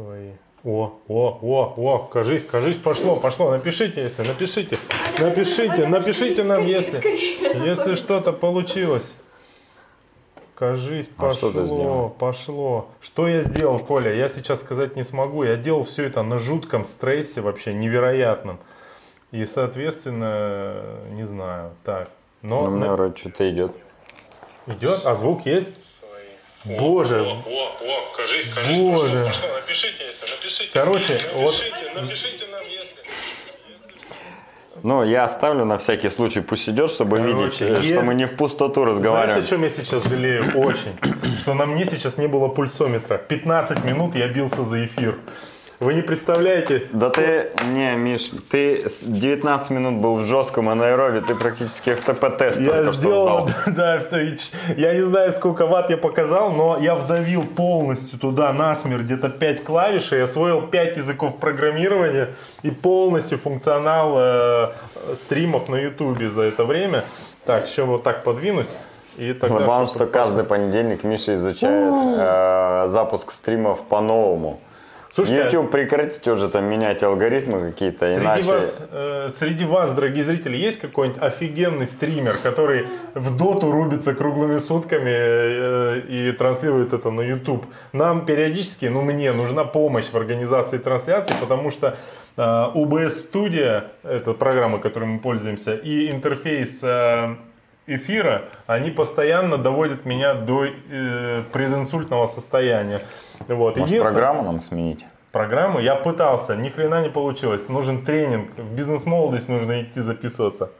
свои. О, о, о, о, кажись, кажись, пошло, пошло. Напишите, если, напишите, напишите, напишите нам, если, если что-то получилось. Кажись, А что ты пошло, пошло. Что я сделал, Коля? Я сейчас сказать не смогу. Я делал все это на жутком стрессе, вообще невероятном. И, соответственно, не знаю. Так. Но Ну, на- вроде что-то идет. идет, а звук есть? Боже, О, о, кажись, кажись, Боже. пошло, пошло. Напишите, если, напишите. Короче, вот Напишите, напишите нам, если. Ну, я оставлю на всякий случай, пусть идет, чтобы Короче, видеть, э, есть- что мы не в пустоту Знаешь, о разговариваем. чем я сейчас жалею? Очень. Что на мне сейчас не было пульсометра. 15 минут я бился за эфир. Вы не представляете? Да ты, не, Миш, ты с 19 минут был в жестком анаэробе, ты практически FTP-тест Я только сделал, что сдал. да, я не знаю, сколько ватт я показал, но я вдавил полностью туда насмерть где-то 5 клавиш, и освоил 5 языков программирования и полностью функционал э, стримов на ютубе за это время. Так, еще вот так подвинусь. И тогда Забавно, что каждый понедельник Миша изучает э, запуск стримов по-новому. Слушайте, YouTube, прекратите уже там менять алгоритмы какие-то, Среди иначе... вас, э, среди вас, дорогие зрители, есть какой-нибудь офигенный стример, который в доту рубится круглыми сутками э, и транслирует это на YouTube? Нам периодически, ну мне, нужна помощь в организации трансляции, потому что э, OBS Studio, это программа, которой мы пользуемся, и интерфейс э, эфира, они постоянно доводят меня до э, прединсультного состояния. Вот. Может, Единственное- программу нам сменить? программу. Я пытался, ни хрена не получилось. Нужен тренинг, в бизнес-молодость нужно идти записываться.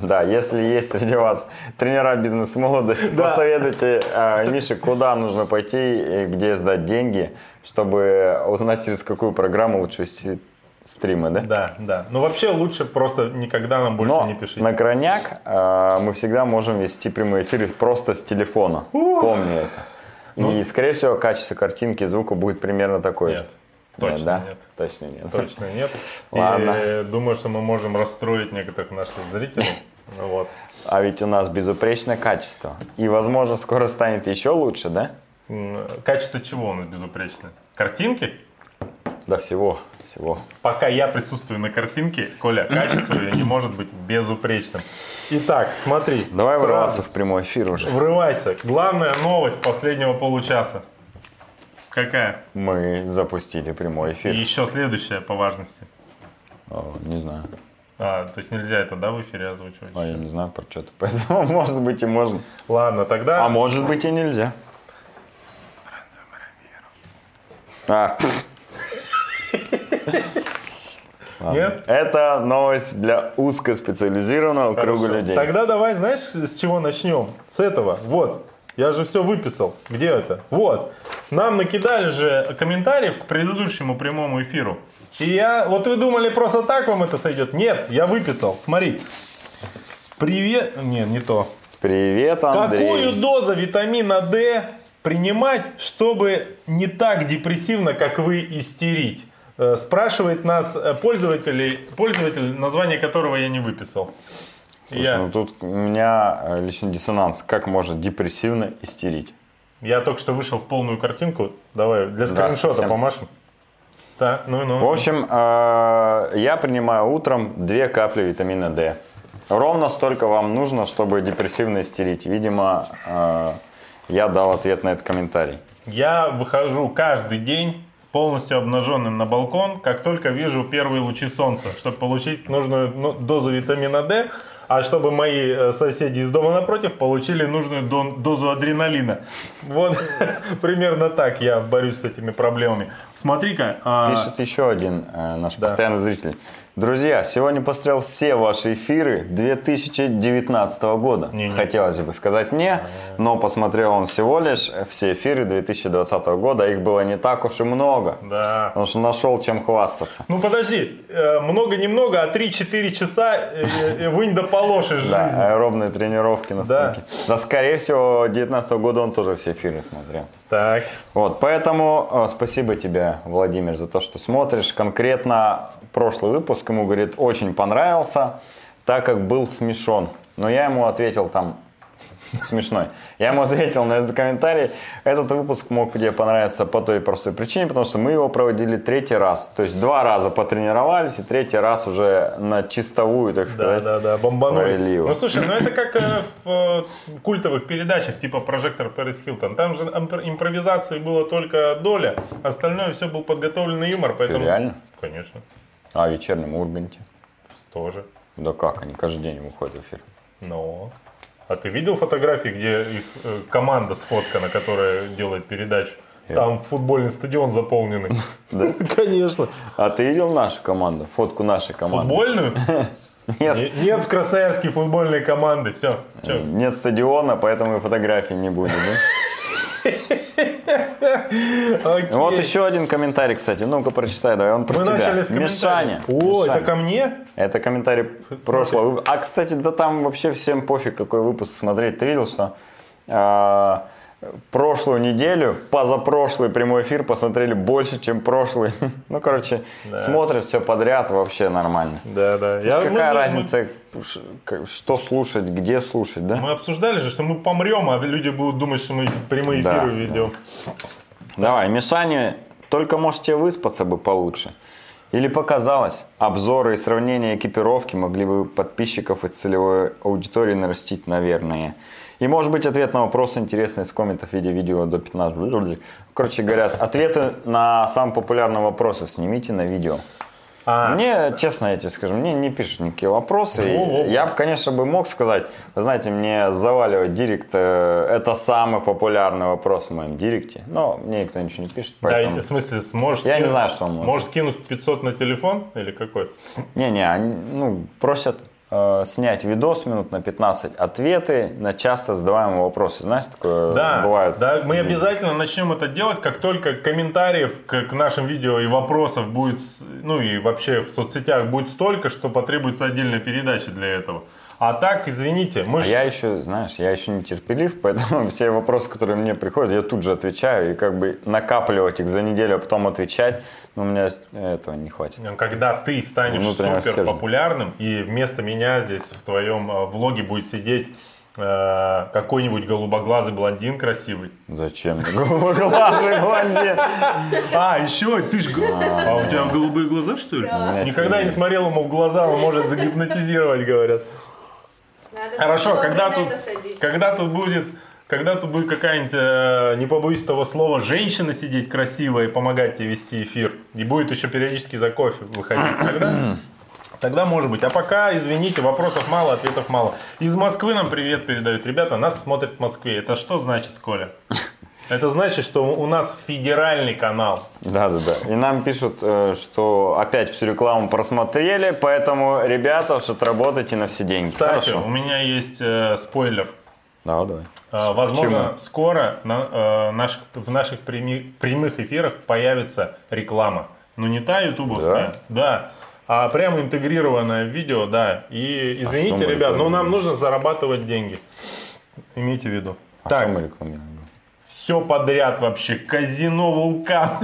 Да, если есть среди вас тренера бизнес-молодости, Да. посоветуйте э, Мише, куда нужно пойти и где сдать деньги, чтобы узнать, через какую программу лучше вести стримы, да? Да, да. Но вообще лучше просто никогда нам больше Но не пишите. на крайняк э, мы всегда можем вести прямые эфиры просто с телефона. Помни это. Ну. И, скорее всего, качество картинки, звука будет примерно такое Нет, же. точно да? нет. Точно нет. Точно нет. Ладно. И э, думаю, что мы можем расстроить некоторых наших зрителей. Ну Вот. А ведь у нас безупречное качество. И, возможно, скоро станет еще лучше, да? Качество чего у нас безупречное? Картинки? Да всего, всего. Пока я присутствую на картинке, Коля, качество не может быть безупречным. Итак, смотри. Давай сразу врываться в прямой эфир уже. Врывайся. Главная новость последнего получаса. Какая? Мы запустили прямой И эфир. еще следующая по важности. О, не знаю. А, то есть нельзя это, да, в эфире озвучивать? А я не знаю про что-то. Поэтому, может быть, и можно. Ладно, тогда... А может быть, и нельзя. А, Нет? это новость для узкоспециализированного круга Хорошо. людей. Тогда давай, знаешь, с чего начнем? С этого. Вот. Я же все выписал. Где это? Вот. Нам накидали же комментариев к предыдущему прямому эфиру. И я... Вот вы думали, просто так вам это сойдет? Нет, я выписал. Смотри. Привет... Не, не то. Привет, Андрей. Какую дозу витамина D принимать, чтобы не так депрессивно, как вы, истерить? Э, Спрашивает нас э, пользователь, пользователь, название которого я не выписал. Слушай, я, ну тут у меня э, личный диссонанс. Как может депрессивно истерить? я только что вышел в полную картинку. Давай, для Да, скриншота совсем. помашем. Так, ну, ну. В общем, я принимаю утром две капли витамина D. Ровно столько вам нужно, чтобы депрессивно истерить. Видимо, я дал ответ на этот комментарий. Я выхожу каждый день полностью обнаженным на балкон, как только вижу первые лучи солнца, чтобы получить нужную ну, дозу витамина D, а чтобы мои э, соседи из дома напротив получили нужную дозу адреналина. Вот примерно так я борюсь с этими проблемами. Смотри-ка. а, Пишет еще один э, наш постоянный зритель. Друзья, сегодня посмотрел все ваши эфиры 2019 года. Не-не. Хотелось бы сказать не, но посмотрел он всего лишь все эфиры 2020 года. Их было не так уж и много. Да. Потому что нашел чем хвастаться. Ну подожди, э, много-немного, а 3-4 часа э, э, вынь да положь из Да, аэробные тренировки на станке. Да, скорее всего, 2019 года он тоже все эфиры смотрел. Так. Вот, поэтому э, спасибо тебе, Владимир, за то, что смотришь. Конкретно прошлый выпуск ему, говорит, очень понравился, так как был смешон. Но я ему ответил там смешной. Я ему ответил на этот комментарий. Этот выпуск мог тебе понравиться по той простой причине, потому что мы его проводили третий раз. То есть два раза потренировались, и третий раз уже на чистовую, так Да, сказать. да, да, бомбанули. провели его. Ну слушай, ну это как э, в э, культовых передачах, типа прожектор Пэрис Хилтон. Там же импр- импровизации было только доля, остальное все был подготовленный юмор, поэтому. реально? Конечно, А в вечернем Урганте? тоже. Да как, они каждый день выходят в эфир. Но. А ты видел фотографии, где их э, команда сфоткана, которая делает передачу? Там футбольный стадион заполненный. Да? Конечно. А ты видел нашу команду? Фотку нашей команды? Футбольную? Нет. Не- Нет в Красноярске футбольной команды. Все. Нет стадиона, поэтому и фотографий не будет, да? Вот еще один комментарий, кстати. Ну-ка, прочитай, давай, он про Мы тебя. начали с Мишаня. О, Мишаня. это ко мне? Это комментарий прошлого выпуска. А, кстати, да там вообще всем пофиг, какой выпуск смотреть. Ты видел, что а, прошлую неделю, позапрошлый прямой эфир посмотрели больше, чем прошлый. Ну, короче, смотрят все подряд, вообще нормально. Да, да. Я- мы Какая мы- разница, ш- к- что слушать, где слушать, да? Мы обсуждали же, что мы помрем, а люди будут думать, что мы прямые Да, эфиры да. ведем. Давай, Мишаня, только можете выспаться бы получше. Или показалось, обзоры и сравнения экипировки могли бы подписчиков и целевой аудитории нарастить, наверное. И может быть ответ на вопрос интересный из комментов в виде видео до 15. Короче говоря, ответы на самые популярные вопросы снимите на видео. А, Мне, честно я тебе скажу, мне не пишут никакие вопросы. Во-во-во. Я бы, конечно, бы мог сказать, вы знаете, мне заваливать директ, э, это самый популярный вопрос в моем директе. Но мне никто ничего не пишет, да, поэтому... в смысле, сможешь Я не скинуть- знаю, что он может. Можешь скинуть 500 на телефон или какой? Не-не, они, ну, просят снять видос минут на 15, ответы на часто задаваемые вопросы. Знаешь, такое Да, бывает? да, мы обязательно начнем это делать, как только комментариев к, нашим видео и вопросов будет, ну и вообще в соцсетях будет столько, что потребуется отдельная передача для этого. А так, извините, мы А ж- я еще, знаешь, я еще не терпелив, поэтому все вопросы, которые мне приходят, я тут же отвечаю. И как бы накапливать их за неделю, а потом отвечать, ну, у меня этого не хватит. когда ты станешь супер популярным, и вместо меня здесь в твоем э, влоге будет сидеть э, какой-нибудь голубоглазый блондин красивый. Зачем? Голубоглазый блондин. А, еще ты ж... го- А у тебя голубые глаза, что ли? Никогда не смотрел ему в глаза, он может загипнотизировать, говорят. Надо Хорошо, когда тут, когда тут будет, когда тут будет какая-нибудь, э, не побоюсь того слова, женщина сидеть красивая и помогать тебе вести эфир, и будет еще периодически за кофе выходить, тогда, тогда может быть. А пока, извините, вопросов мало, ответов мало. Из Москвы нам привет передают. Ребята, нас смотрят в Москве. Это что значит, Коля? Это значит, что у нас федеральный канал. Да, да, да. И нам пишут, э, что опять всю рекламу просмотрели, поэтому, ребята, уж отработайте на все деньги. Кстати, Хорошо. у меня есть э, спойлер. Да, давай. Э, Возможно, Почему? скоро на, э, наших- в наших преми- прямых эфирах появится реклама. Но не та ютубовская, да, а прямо интегрированное видео, да. И что извините, мы ребят, но нам нужно зарабатывать деньги. Имейте в виду. А так, что мы рекламируем? все подряд вообще. Казино Вулкан.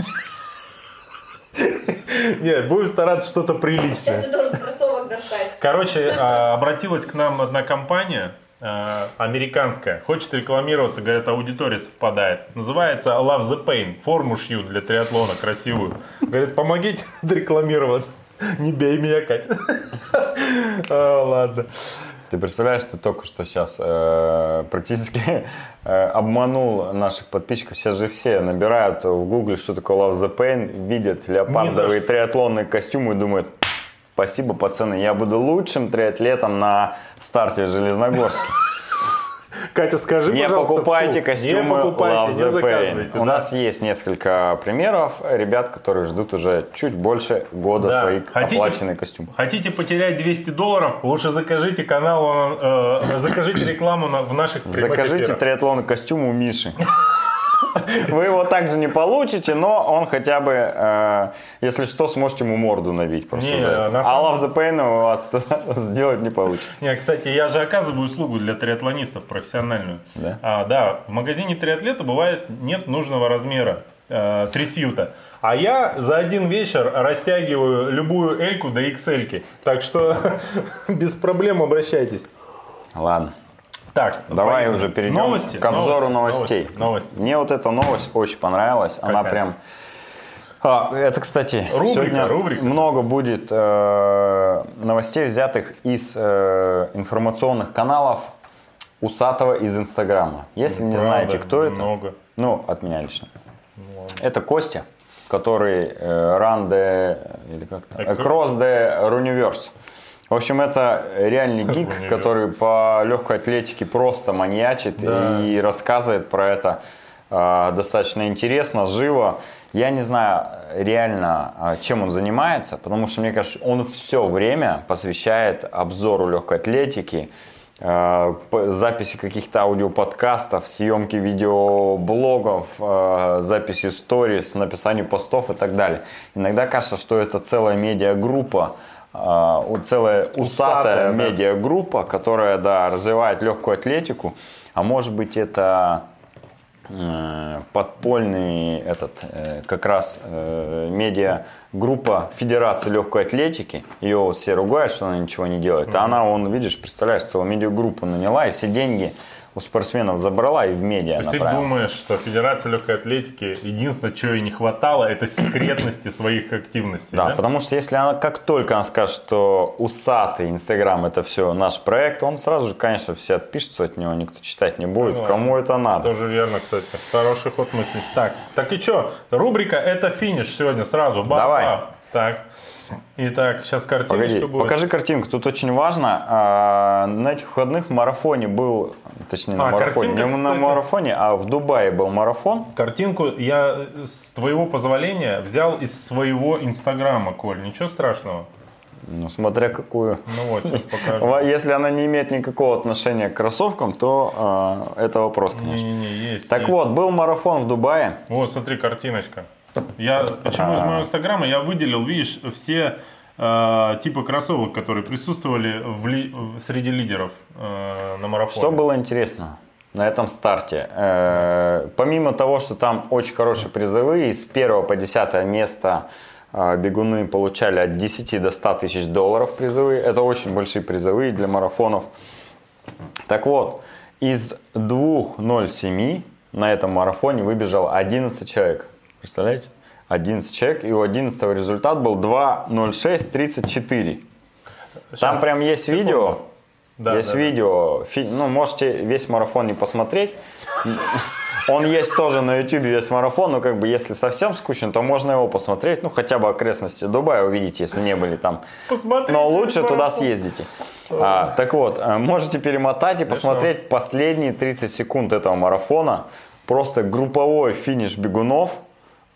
Нет, будем стараться что-то приличное. Сейчас ты должен кроссовок достать. Короче, а, обратилась к нам одна компания а, американская, хочет рекламироваться, говорят, аудитория совпадает. Называется Love the Pain. Форму шьют для триатлона красивую. Говорит, помогите рекламироваться. Не бей меня, Катя. А, Ладно. Ты представляешь, ты только что сейчас э, практически э, обманул наших подписчиков. Сейчас же все набирают в гугле, что такое Love the Pain, видят леопардовые триатлонные костюмы и думают, спасибо, пацаны, я буду лучшим триатлетом на старте в Железногорске. Катя, скажи, Не пожалуйста, покупайте костюмы Не покупайте, Love не the Pain. заказывайте. У да. нас есть несколько примеров ребят, которые ждут уже чуть больше года Да. свои Хотите- оплаченные костюмы. Хотите потерять 200 долларов? Лучше закажите канал, э, закажите рекламу на- в наших Закажите триатлонный костюм у Миши. Вы его также не получите, но он хотя бы, э, если что, сможете ему морду набить просто Не, за это. на А Love the Pain у вас сделать не получится. Не, кстати, я же оказываю услугу для триатлонистов профессиональную. Да? А, да, в магазине триатлета бывает нет нужного размера э, трясюта. А я за один вечер растягиваю любую эльку до XL. Так что без проблем обращайтесь. Ладно. Так, Давай поехали. уже перейдем новости, к обзору новости, новостей. Новости. Мне вот эта новость очень понравилась. Она Какая? прям... А, это, кстати, Рубрика, сегодня рубрика. много будет э, новостей, взятых из э, информационных каналов Усатого из Инстаграма. Если не Правда, знаете, кто это, Много. ну, от меня лично. Это Костя, который э, run the, или как то Acro- Across the Runiverse. В общем, это реальный гик, который по легкой атлетике просто маньячит Да. и рассказывает про это э, достаточно интересно, живо. Я не знаю реально, э, чем он занимается, потому что, мне кажется, он все время посвящает обзору легкой атлетики, э, записи каких-то аудиоподкастов, съемки видеоблогов, э, записи сторис, написанию постов и так далее. Иногда кажется, что это целая медиагруппа, у- целая усатая, Усатая, да. медиагруппа, которая, да, развивает легкую атлетику, а может быть это э, подпольный этот э, как раз э, медиа группа Федерации легкой атлетики. Ее вот все ругают, что она ничего не делает. А она, он, видишь, представляешь, целую медиагруппу наняла и все деньги у спортсменов забрала и в медиа То есть ты направила. думаешь, что Федерация легкой атлетики, единственное, чего ей не хватало, это секретности своих активностей, Да, да? потому что если она, как только она скажет, что усатый Инстаграм это все наш проект, он сразу же, конечно, все отпишутся от него, никто читать не будет. Ну, Кому это надо? Тоже верно, кстати. Хороший ход мысли. Так, так и что? Рубрика «Это финиш» сегодня сразу. Бах, Давай. бах. Так. Итак, сейчас картиночка Погоди, будет. покажи картинку. Тут очень важно. а, на этих выходных в марафоне был, точнее на А, марафоне, картинка, не на кстати. марафоне, а в Дубае был марафон. Картинку я э, с твоего позволения взял из своего инстаграма, Коль. Ничего страшного. Ну, смотря какую. Ну вот, сейчас покажу. Если она не имеет никакого отношения к кроссовкам, то а, это вопрос, конечно. Не-не-не, есть. Так есть. вот, был марафон в Дубае. Вот, смотри, картиночка. Я почему из А. моего инстаграма я выделил, видишь, все э, типы кроссовок, которые присутствовали в ли- среди лидеров э, на марафоне. Что было интересно на этом старте? Э, помимо того, что там очень хорошие призовые, с 1 по 10 место э, бегуны получали от 10 до 100 тысяч долларов призовые. Это очень большие призовые для марафонов. Так вот, из 2.07 на этом марафоне выбежало 11 человек. Представляете? 11 человек, и у 11 результат был 2.06.34. Там Щас, прям есть секунду. видео, Да, есть да, да. видео, фи- ну можете весь марафон не посмотреть. Он есть тоже на YouTube весь марафон, но как бы если совсем скучно, то можно его посмотреть, ну хотя бы окрестности Дубая увидеть, если не были там. Посмотрите Но лучше туда марафон. съездите. А, так вот, а, можете перемотать и посмотреть последние 30 секунд этого марафона. Просто групповой финиш бегунов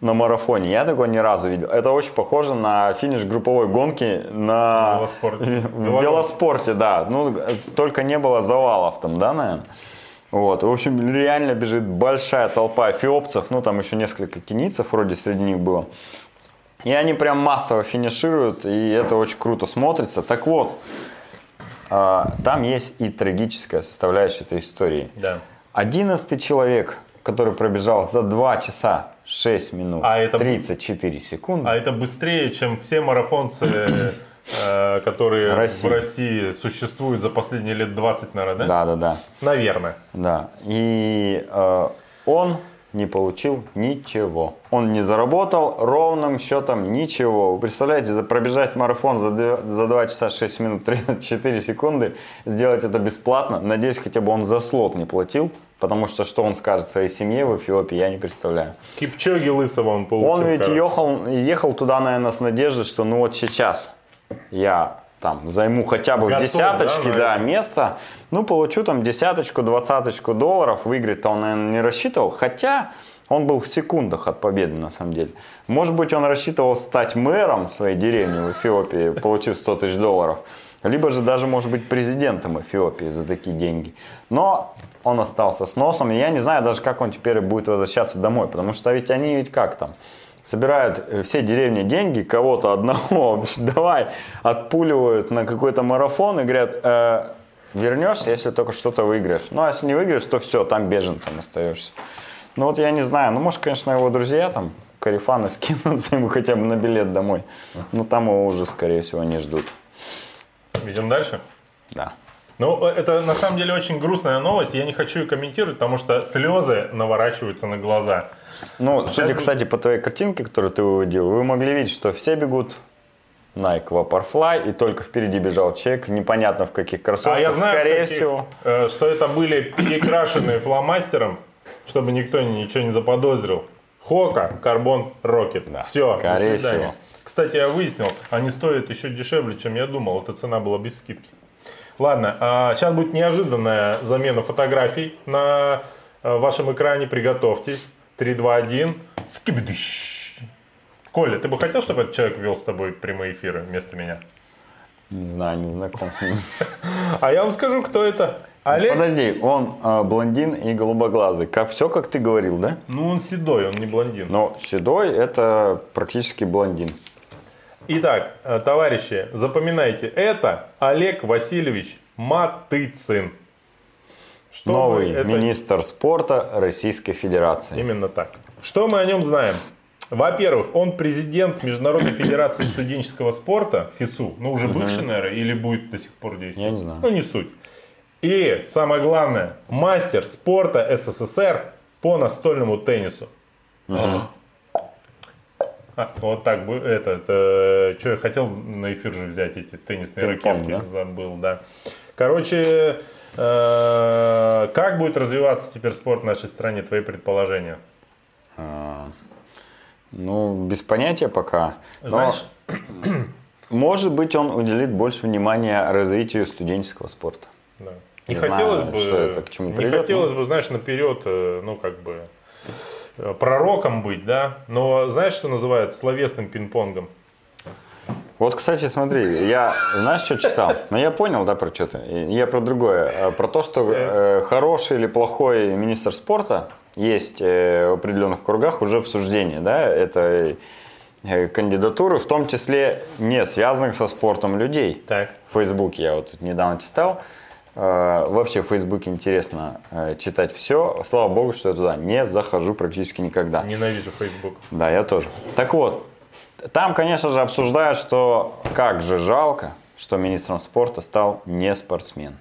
на марафоне. Я такого ни разу видел. Это очень похоже на финиш групповой гонки на Велоспорте. в велоспорте, да. Ну, только не было завалов там, да, наверное? Вот, в общем, реально бежит большая толпа эфиопцев, ну, там еще несколько кенийцев вроде среди них было. И они прям массово финишируют, и это очень круто смотрится. Так вот, а, там есть и трагическая составляющая этой истории. Да. 11 человек, который пробежал за 2 часа 6 минут А это- 34 секунды. А это быстрее, чем все марафонцы, э, которые России. в России существуют за последние лет 20, наверное, да? Да, да, да. Наверное. Да. И э, он не получил ничего. Он не заработал ровным счетом ничего. Вы представляете, за пробежать марафон за, две- за 2 часа 6 минут 34 секунды, сделать это бесплатно. Надеюсь, хотя бы он за слот не платил. Потому что что он скажет своей семье в Эфиопии, я не представляю. Кипчоги Лысого он получил. Он ведь ехал, ехал туда, наверное, с надеждой, что ну вот сейчас я там займу хотя бы в Готов, десяточке, да, да, место. Ну, получу там десяточку, двадцаточку долларов. Выиграть-то он, наверное, не рассчитывал. Хотя он был в секундах от победы, на самом деле. Может быть, он рассчитывал стать мэром своей деревни в Эфиопии, получив 100 тысяч долларов. Либо же даже, может быть, президентом Эфиопии за такие деньги. Но он остался с носом. И я не знаю даже, как он теперь будет возвращаться домой. Потому что ведь они ведь как там? Собирают э, все деревни деньги, кого-то одного, давай, отпуливают на какой-то марафон и говорят, «Э, вернешься, если только что-то выиграешь. Ну, а если не выиграешь, то все, там беженцем остаешься. Ну, вот я не знаю, ну, может, конечно, его друзья там, карифаны скинутся ему хотя бы на билет домой. Но там его уже, скорее всего, не ждут. Идем дальше. Да. Ну, э, это на самом деле очень грустная новость, я не хочу ее комментировать, потому что слезы наворачиваются на глаза. Ну, судя, Сейчас- кстати, по твоей картинке, которую ты выводил, вы могли видеть, что все бегут Nike Vaporfly, и только впереди бежал человек, непонятно в каких кроссовках, А я знаю, скорее каких, всего. э, что это были перекрашенные фломастером, чтобы никто ничего не заподозрил. Хока, Карбон, Рокет. Да, Все, скорее до свидания. всего. Кстати, я выяснил, они стоят еще дешевле, чем я думал. Эта цена была без скидки. Ладно, а сейчас будет неожиданная замена фотографий на э, вашем экране. Приготовьтесь. 3, 2, 1. Скибидыщ. Коля, ты бы хотел, чтобы этот человек вел с тобой прямые эфиры вместо меня? Не знаю, не знаком с ним. А я вам скажу, кто это. Олег. Подожди, он э, блондин и голубоглазый. Как, все, как ты говорил, да? Ну, он седой, он не блондин. Но седой это практически блондин. Итак, э, товарищи, запоминайте, это Олег Васильевич Матыцин. Что Новый это- министр спорта Российской Федерации. Именно так. Что мы о нем знаем? Во-первых, он президент Международной Федерации студенческого спорта, ФИСУ, ну уже бывший, наверное, или будет до сих пор действовать. Я не знаю. Ну не суть. И самое главное, мастер спорта СССР по настольному теннису. А, вот так бы, это, что я хотел на эфир же взять эти теннисные ракетки, да? забыл, да. Короче, э, как будет развиваться теперь спорт в нашей стране, твои предположения? А, Ну, без понятия пока. Знаешь, может быть, он уделит больше внимания развитию студенческого спорта. да. не не хотелось знаю, бы, что это, к чему не придет, хотелось но- бы, знаешь, наперед, э, ну как бы э, пророком быть, да. Но знаешь, что называют словесным пинг-понгом? Вот, кстати, смотри, я, знаешь, что читал? Ну, я понял, да, про что ты. Я про другое. А, Про то, что э, хороший или плохой министр спорта есть э, в определенных кругах уже обсуждение, да, это э, кандидатуры, в том числе не связанных со спортом людей. Так. В Фейсбуке я вот недавно читал. Э, Вообще в Фейсбуке интересно э, читать все. Слава богу, что я туда не захожу практически никогда. Ненавижу Facebook. Да, я тоже. Так вот, там, конечно же, обсуждают, что как же жалко, что министром спорта стал не спортсмен.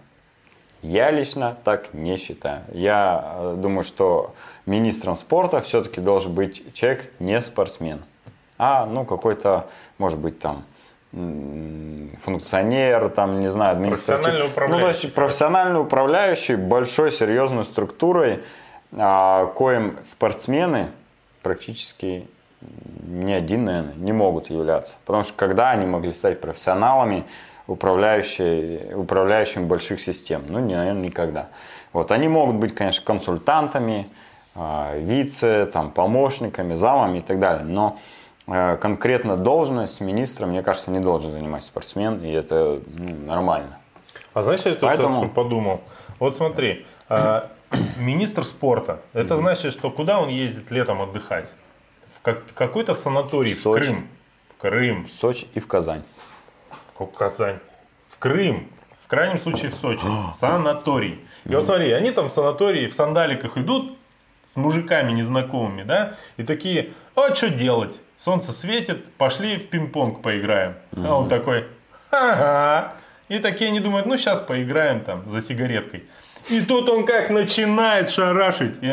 Я лично так не считаю. Я э, думаю, что министром спорта все-таки должен быть человек не спортсмен, а ну какой-то, может быть, там функционер, там, не знаю, административный. Профессиональный Ну, то управляющий. есть профессиональный управляющий большой серьезной структурой, а, коим спортсмены практически ни один, наверное, не могут являться. Потому что когда они могли стать профессионалами, управляющие, управляющими больших систем? Ну, не, наверное, никогда. Вот, они могут быть, конечно, консультантами, а, вице, там, помощниками, замами и так далее. Но конкретно должность министра, мне кажется, не должен занимать спортсмен, и это ну, нормально. А знаешь, я тут Поэтому- подумал. Вот смотри, а, министр спорта, это значит, что куда он ездит летом отдыхать? В как- какой-то санаторий, в, Сочи. Крым. В Крым, В Сочи и в Казань. в Казань. В Крым. В крайнем случае в Сочи. Санаторий. И вот смотри, они там в санатории в сандаликах идут с мужиками незнакомыми, да, и такие, а что делать? Солнце светит, пошли в пинг-понг поиграем. А он такой, ага. И такие они думают, ну сейчас поиграем там за сигареткой. И тут он как начинает шарашить. И,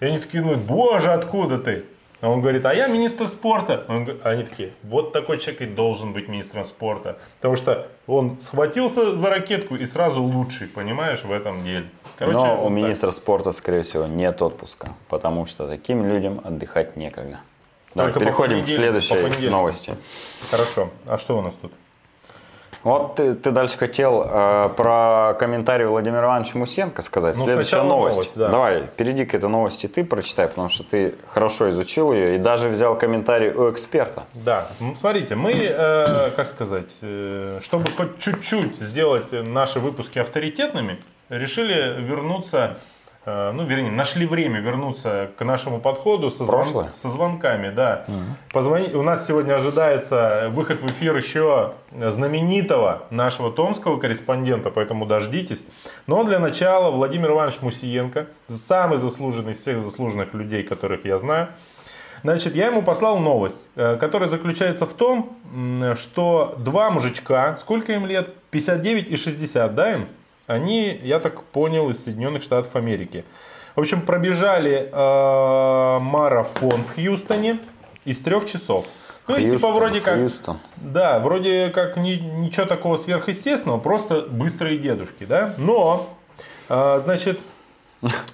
и они такие думают, боже, откуда ты? А он говорит, а я министр спорта. Он они такие, вот такой человек и должен быть министром спорта. Потому что он схватился за ракетку и сразу лучший, понимаешь, в этом деле. Короче, Но вот у так. министра спорта, скорее всего, нет отпуска, потому что таким людям отдыхать некогда. Давай, Только переходим к следующей новости. Хорошо. А что у нас тут? Вот ты, ты дальше хотел э, про комментарий Владимира Ивановича Мусенко сказать. Ну, Следующая новость. новость, да. Давай, перейди к этой новости, ты прочитай, потому что ты хорошо изучил ее и даже взял комментарий у эксперта. Да, м, смотрите, мы, э, как сказать, э, чтобы хоть чуть-чуть сделать наши выпуски авторитетными, решили вернуться, ну, вернее, нашли время вернуться к нашему подходу со, звон- со звонками, да. Позвони- У нас сегодня ожидается выход в эфир еще знаменитого нашего томского корреспондента, поэтому дождитесь. Но для начала Владимир Иванович Мусиенко, самый заслуженный из всех заслуженных людей, которых я знаю, Значит, я ему послал новость, э, которая заключается в том, что два мужичка, сколько им лет? 59 и 60, да им? Они, я так понял, из Соединенных Штатов Америки. В общем, пробежали э, марафон в Хьюстоне из трех часов. Ну и типа Хьюстон, вроде как... Хьюстон. Да, вроде как ни- ничего такого сверхъестественного, просто быстрые дедушки, да? Но, а, значит,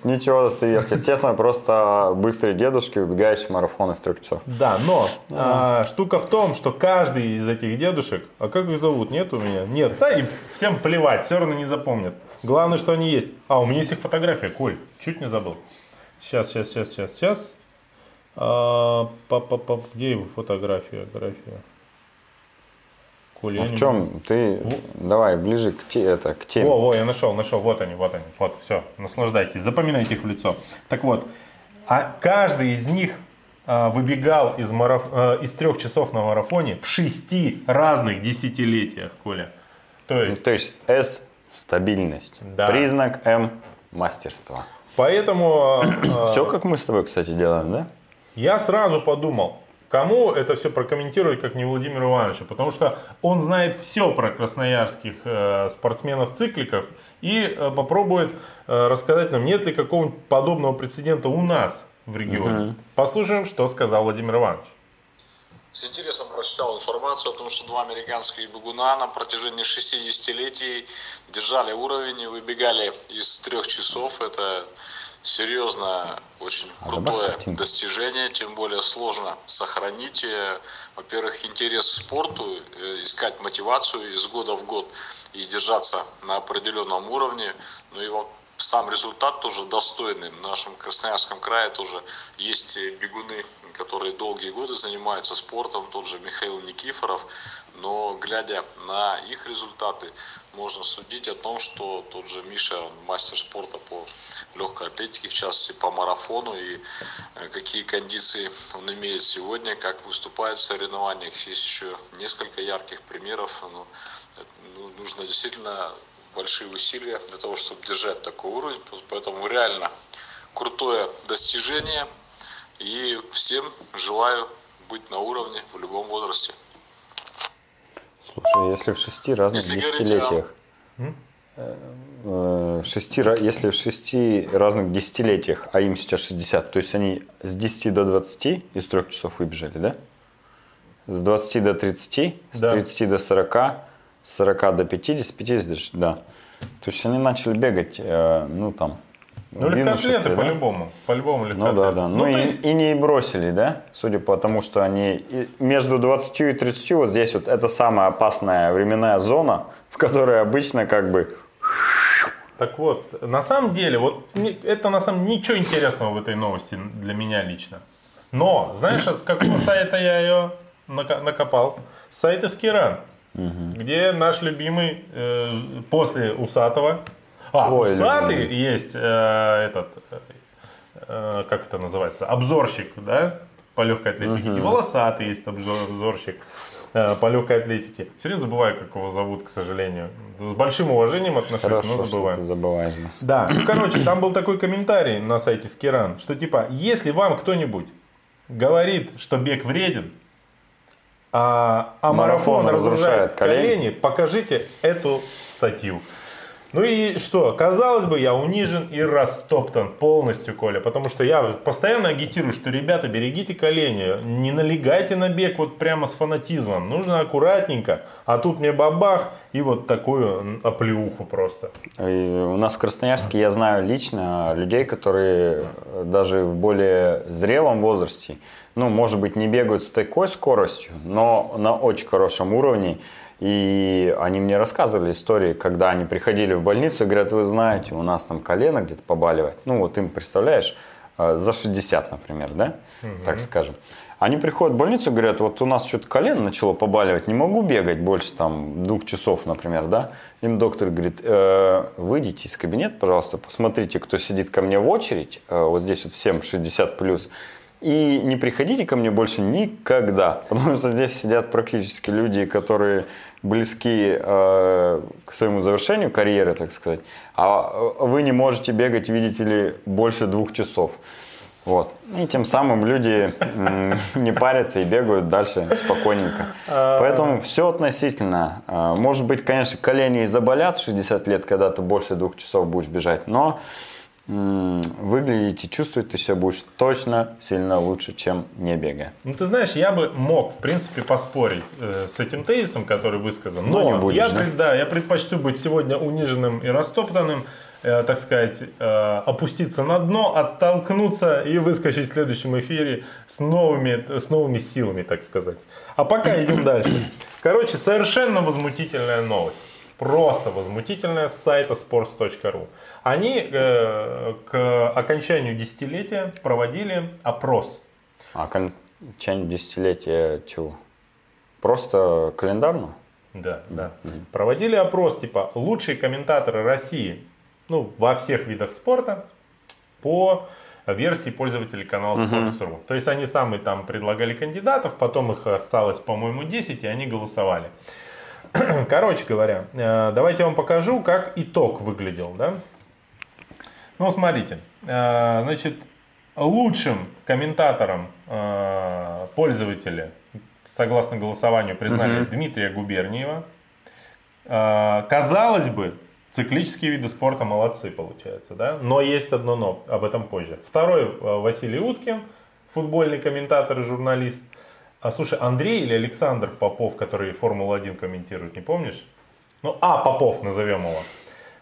Ничего сверхъестественного, просто быстрые дедушки, убегающие марафон из трех часов. да, но а, штука в том, что каждый из этих дедушек, а как их зовут, нет у меня? Нет, да и всем плевать, все равно не запомнят. Главное, что они есть. А, у меня есть их фотография, Коль, чуть не забыл. Сейчас, сейчас, сейчас, сейчас, сейчас. А, па -па -па, где его фотография? Фотография. Я Ну, в чем ты? Давай ближе к, те- это, к теме. Во, во, я нашел, нашел. Вот они, вот они. Вот, все, наслаждайтесь, запоминайте их в лицо. Так вот, а каждый из них а, выбегал из, мараф... а, из трех часов на марафоне в шести разных десятилетиях, Коля. То Ну, есть, То есть S – стабильность. Да. Признак М – мастерство. поэтому а, Все, как мы с тобой, кстати, делаем, да? я сразу подумал, кому это все прокомментировать, как не Владимиру Ивановичу, потому что он знает все про красноярских э, спортсменов-цикликов и э, попробует э, рассказать нам, нет ли какого-нибудь подобного прецедента у нас в регионе. Послушаем, что сказал Владимир Иванович. С интересом прочитал информацию о том, что два американских бегуна на протяжении 60-летий держали уровень и выбегали из трех часов. Это серьезно очень крутое добавь картинку. достижение, тем более сложно сохранить, э, во-первых, интерес к спорту, э, искать мотивацию из года в год и держаться на определенном уровне, ну и сам результат тоже достойный. В нашем Красноярском крае тоже есть бегуны, которые долгие годы занимаются спортом, тот же Михаил Никифоров, но глядя на их результаты, можно судить о том, что тот же Миша, мастер спорта по легкой атлетике, в частности по марафону, и э, какие кондиции он имеет сегодня, как выступает в соревнованиях. Есть еще несколько ярких примеров. Ну, это, ну, нужно действительно большие усилия для того, чтобы держать такой уровень. Поэтому реально крутое достижение. И всем желаю быть на уровне в любом возрасте. Слушай, если в шести разных Если десятилетиях, э, в шести, если в шести разных десятилетиях, а им сейчас 60, то есть они с 10 до 20 из трех часов выбежали, да? С 20 до 30, с Да. 30 до 40, с 40 до 50, 50, до ш- да. То есть они начали бегать, э, ну там, Ну, легкоатлеты да? по-любому. По-любому Ну легкоатлеты. да, да. Ну, то и, есть, и не бросили, да? Судя по тому, что они между 20 и 30, вот здесь вот это самая опасная временная зона, в которой обычно как бы... Так вот, на самом деле, вот это на самом ничего интересного в этой новости для меня лично. Но, знаешь, с какого сайта я ее накопал? С сайта Скиран, где наш любимый э, после Усатого. А, Ой, Усатый любимый. есть э, этот, э, э, как это называется, обзорщик, да, по легкой атлетике. И волосатый есть обзор- обзорщик э, по легкой атлетике. Все время забываю, как его зовут, к сожалению. С большим уважением отношусь, Хорошо, но что забываю. ты забываешь. да. Да, ну короче, там был такой комментарий на сайте Скиран, что типа, если вам кто-нибудь говорит, что бег вреден, а, а марафон, Марафон разрушает колени. колени, покажите эту статью. Ну и что, казалось бы, я унижен и растоптан полностью, Коля, потому что я постоянно агитирую, что, ребята, берегите колени, не налегайте на бег вот прямо с фанатизмом, нужно аккуратненько, а тут мне бабах и вот такую оплеуху просто. И у нас в Красноярске я знаю лично людей, которые даже в более зрелом возрасте, ну, может быть, не бегают с такой скоростью, но на очень хорошем уровне. И они мне рассказывали истории, когда они приходили в больницу и говорят, вы знаете, у нас там колено где-то побаливает. Ну, вот им, представляешь, э, за 60, например, да, так скажем. Они приходят в больницу и говорят, вот у нас что-то колено начало побаливать, не могу бегать больше там двух часов, например, да. Им доктор говорит, «Э, выйдите из кабинета, пожалуйста, посмотрите, кто сидит ко мне в очередь, э, вот здесь вот всем 60 плюс, и не приходите ко мне больше никогда, потому что здесь сидят практически люди, которые близки э, к своему завершению карьеры, так сказать, а э, вы не можете бегать, видите ли, больше двух часов. Вот. И тем самым люди не парятся и бегают дальше спокойненько. Поэтому все относительно. А, Может быть, конечно, колени и заболят в 60 лет, когда ты больше двух часов будешь бежать, но выглядеть и чувствовать ты себя будешь точно сильно лучше, чем не бегая. Ну, ты знаешь, я бы мог, в принципе, поспорить э, с этим тезисом, который высказан. Но Но не будешь, я, да? да, я предпочту быть сегодня униженным и растоптанным, э, так сказать, э, опуститься на дно, оттолкнуться и выскочить в следующем эфире с новыми, с новыми силами, так сказать. А пока идем дальше. Короче, совершенно возмутительная новость. Просто возмутительная с сайта sports.ru. Они э, к окончанию десятилетия проводили опрос. А окончание десятилетия чего? Просто календарно? Да, да. Проводили опрос, типа, лучшие комментаторы России, ну, во всех видах спорта, по версии пользователей канала Sports.ru. То есть они самые там предлагали кандидатов, потом их осталось, по-моему, 10, и они голосовали. Короче говоря, э, давайте я вам покажу, как итог выглядел, да? Ну, смотрите, э, значит, лучшим комментатором э, пользователи, согласно голосованию, признали Дмитрия Губерниева. Казалось бы, циклические виды спорта молодцы, получается, да? Но есть одно но, об этом позже. Второй Василий Уткин, футбольный комментатор и журналист. А слушай, Андрей или Александр Попов, который Формулу-1 комментирует, не помнишь? Ну, А, Попов назовем его.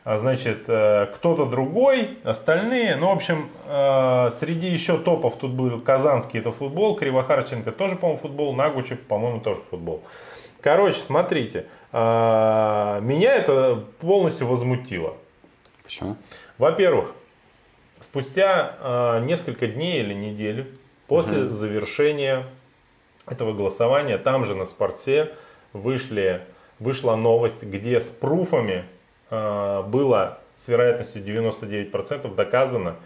А, Значит, э, кто-то другой, остальные. Ну, в общем, э, среди еще топов тут был Казанский, это футбол, Кривохарченко тоже, по-моему, футбол, Нагучев, по-моему, тоже футбол. Короче, смотрите, э, меня это полностью возмутило. Почему? Во-первых, спустя несколько дней или неделю после завершения этого голосования, там же на спорте вышли, вышла новость, где с пруфами э, было с вероятностью 99% доказано,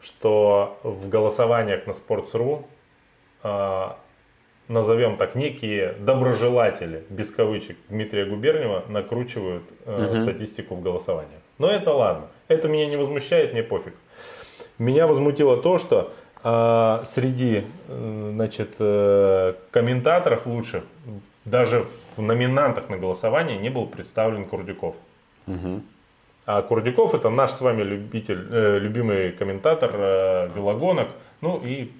что в голосованиях на Sports.ru э, назовем так, некие доброжелатели, без кавычек, Дмитрия Губерниева накручивают э, статистику в голосованиях. Но это ладно. Это меня не возмущает, мне пофиг. Меня возмутило то, что среди э, значит, э, комментаторов лучших, даже в номинантах на голосование не был представлен Курдюков. А Курдюков это наш с вами любитель, э, любимый комментатор велогонок, ну и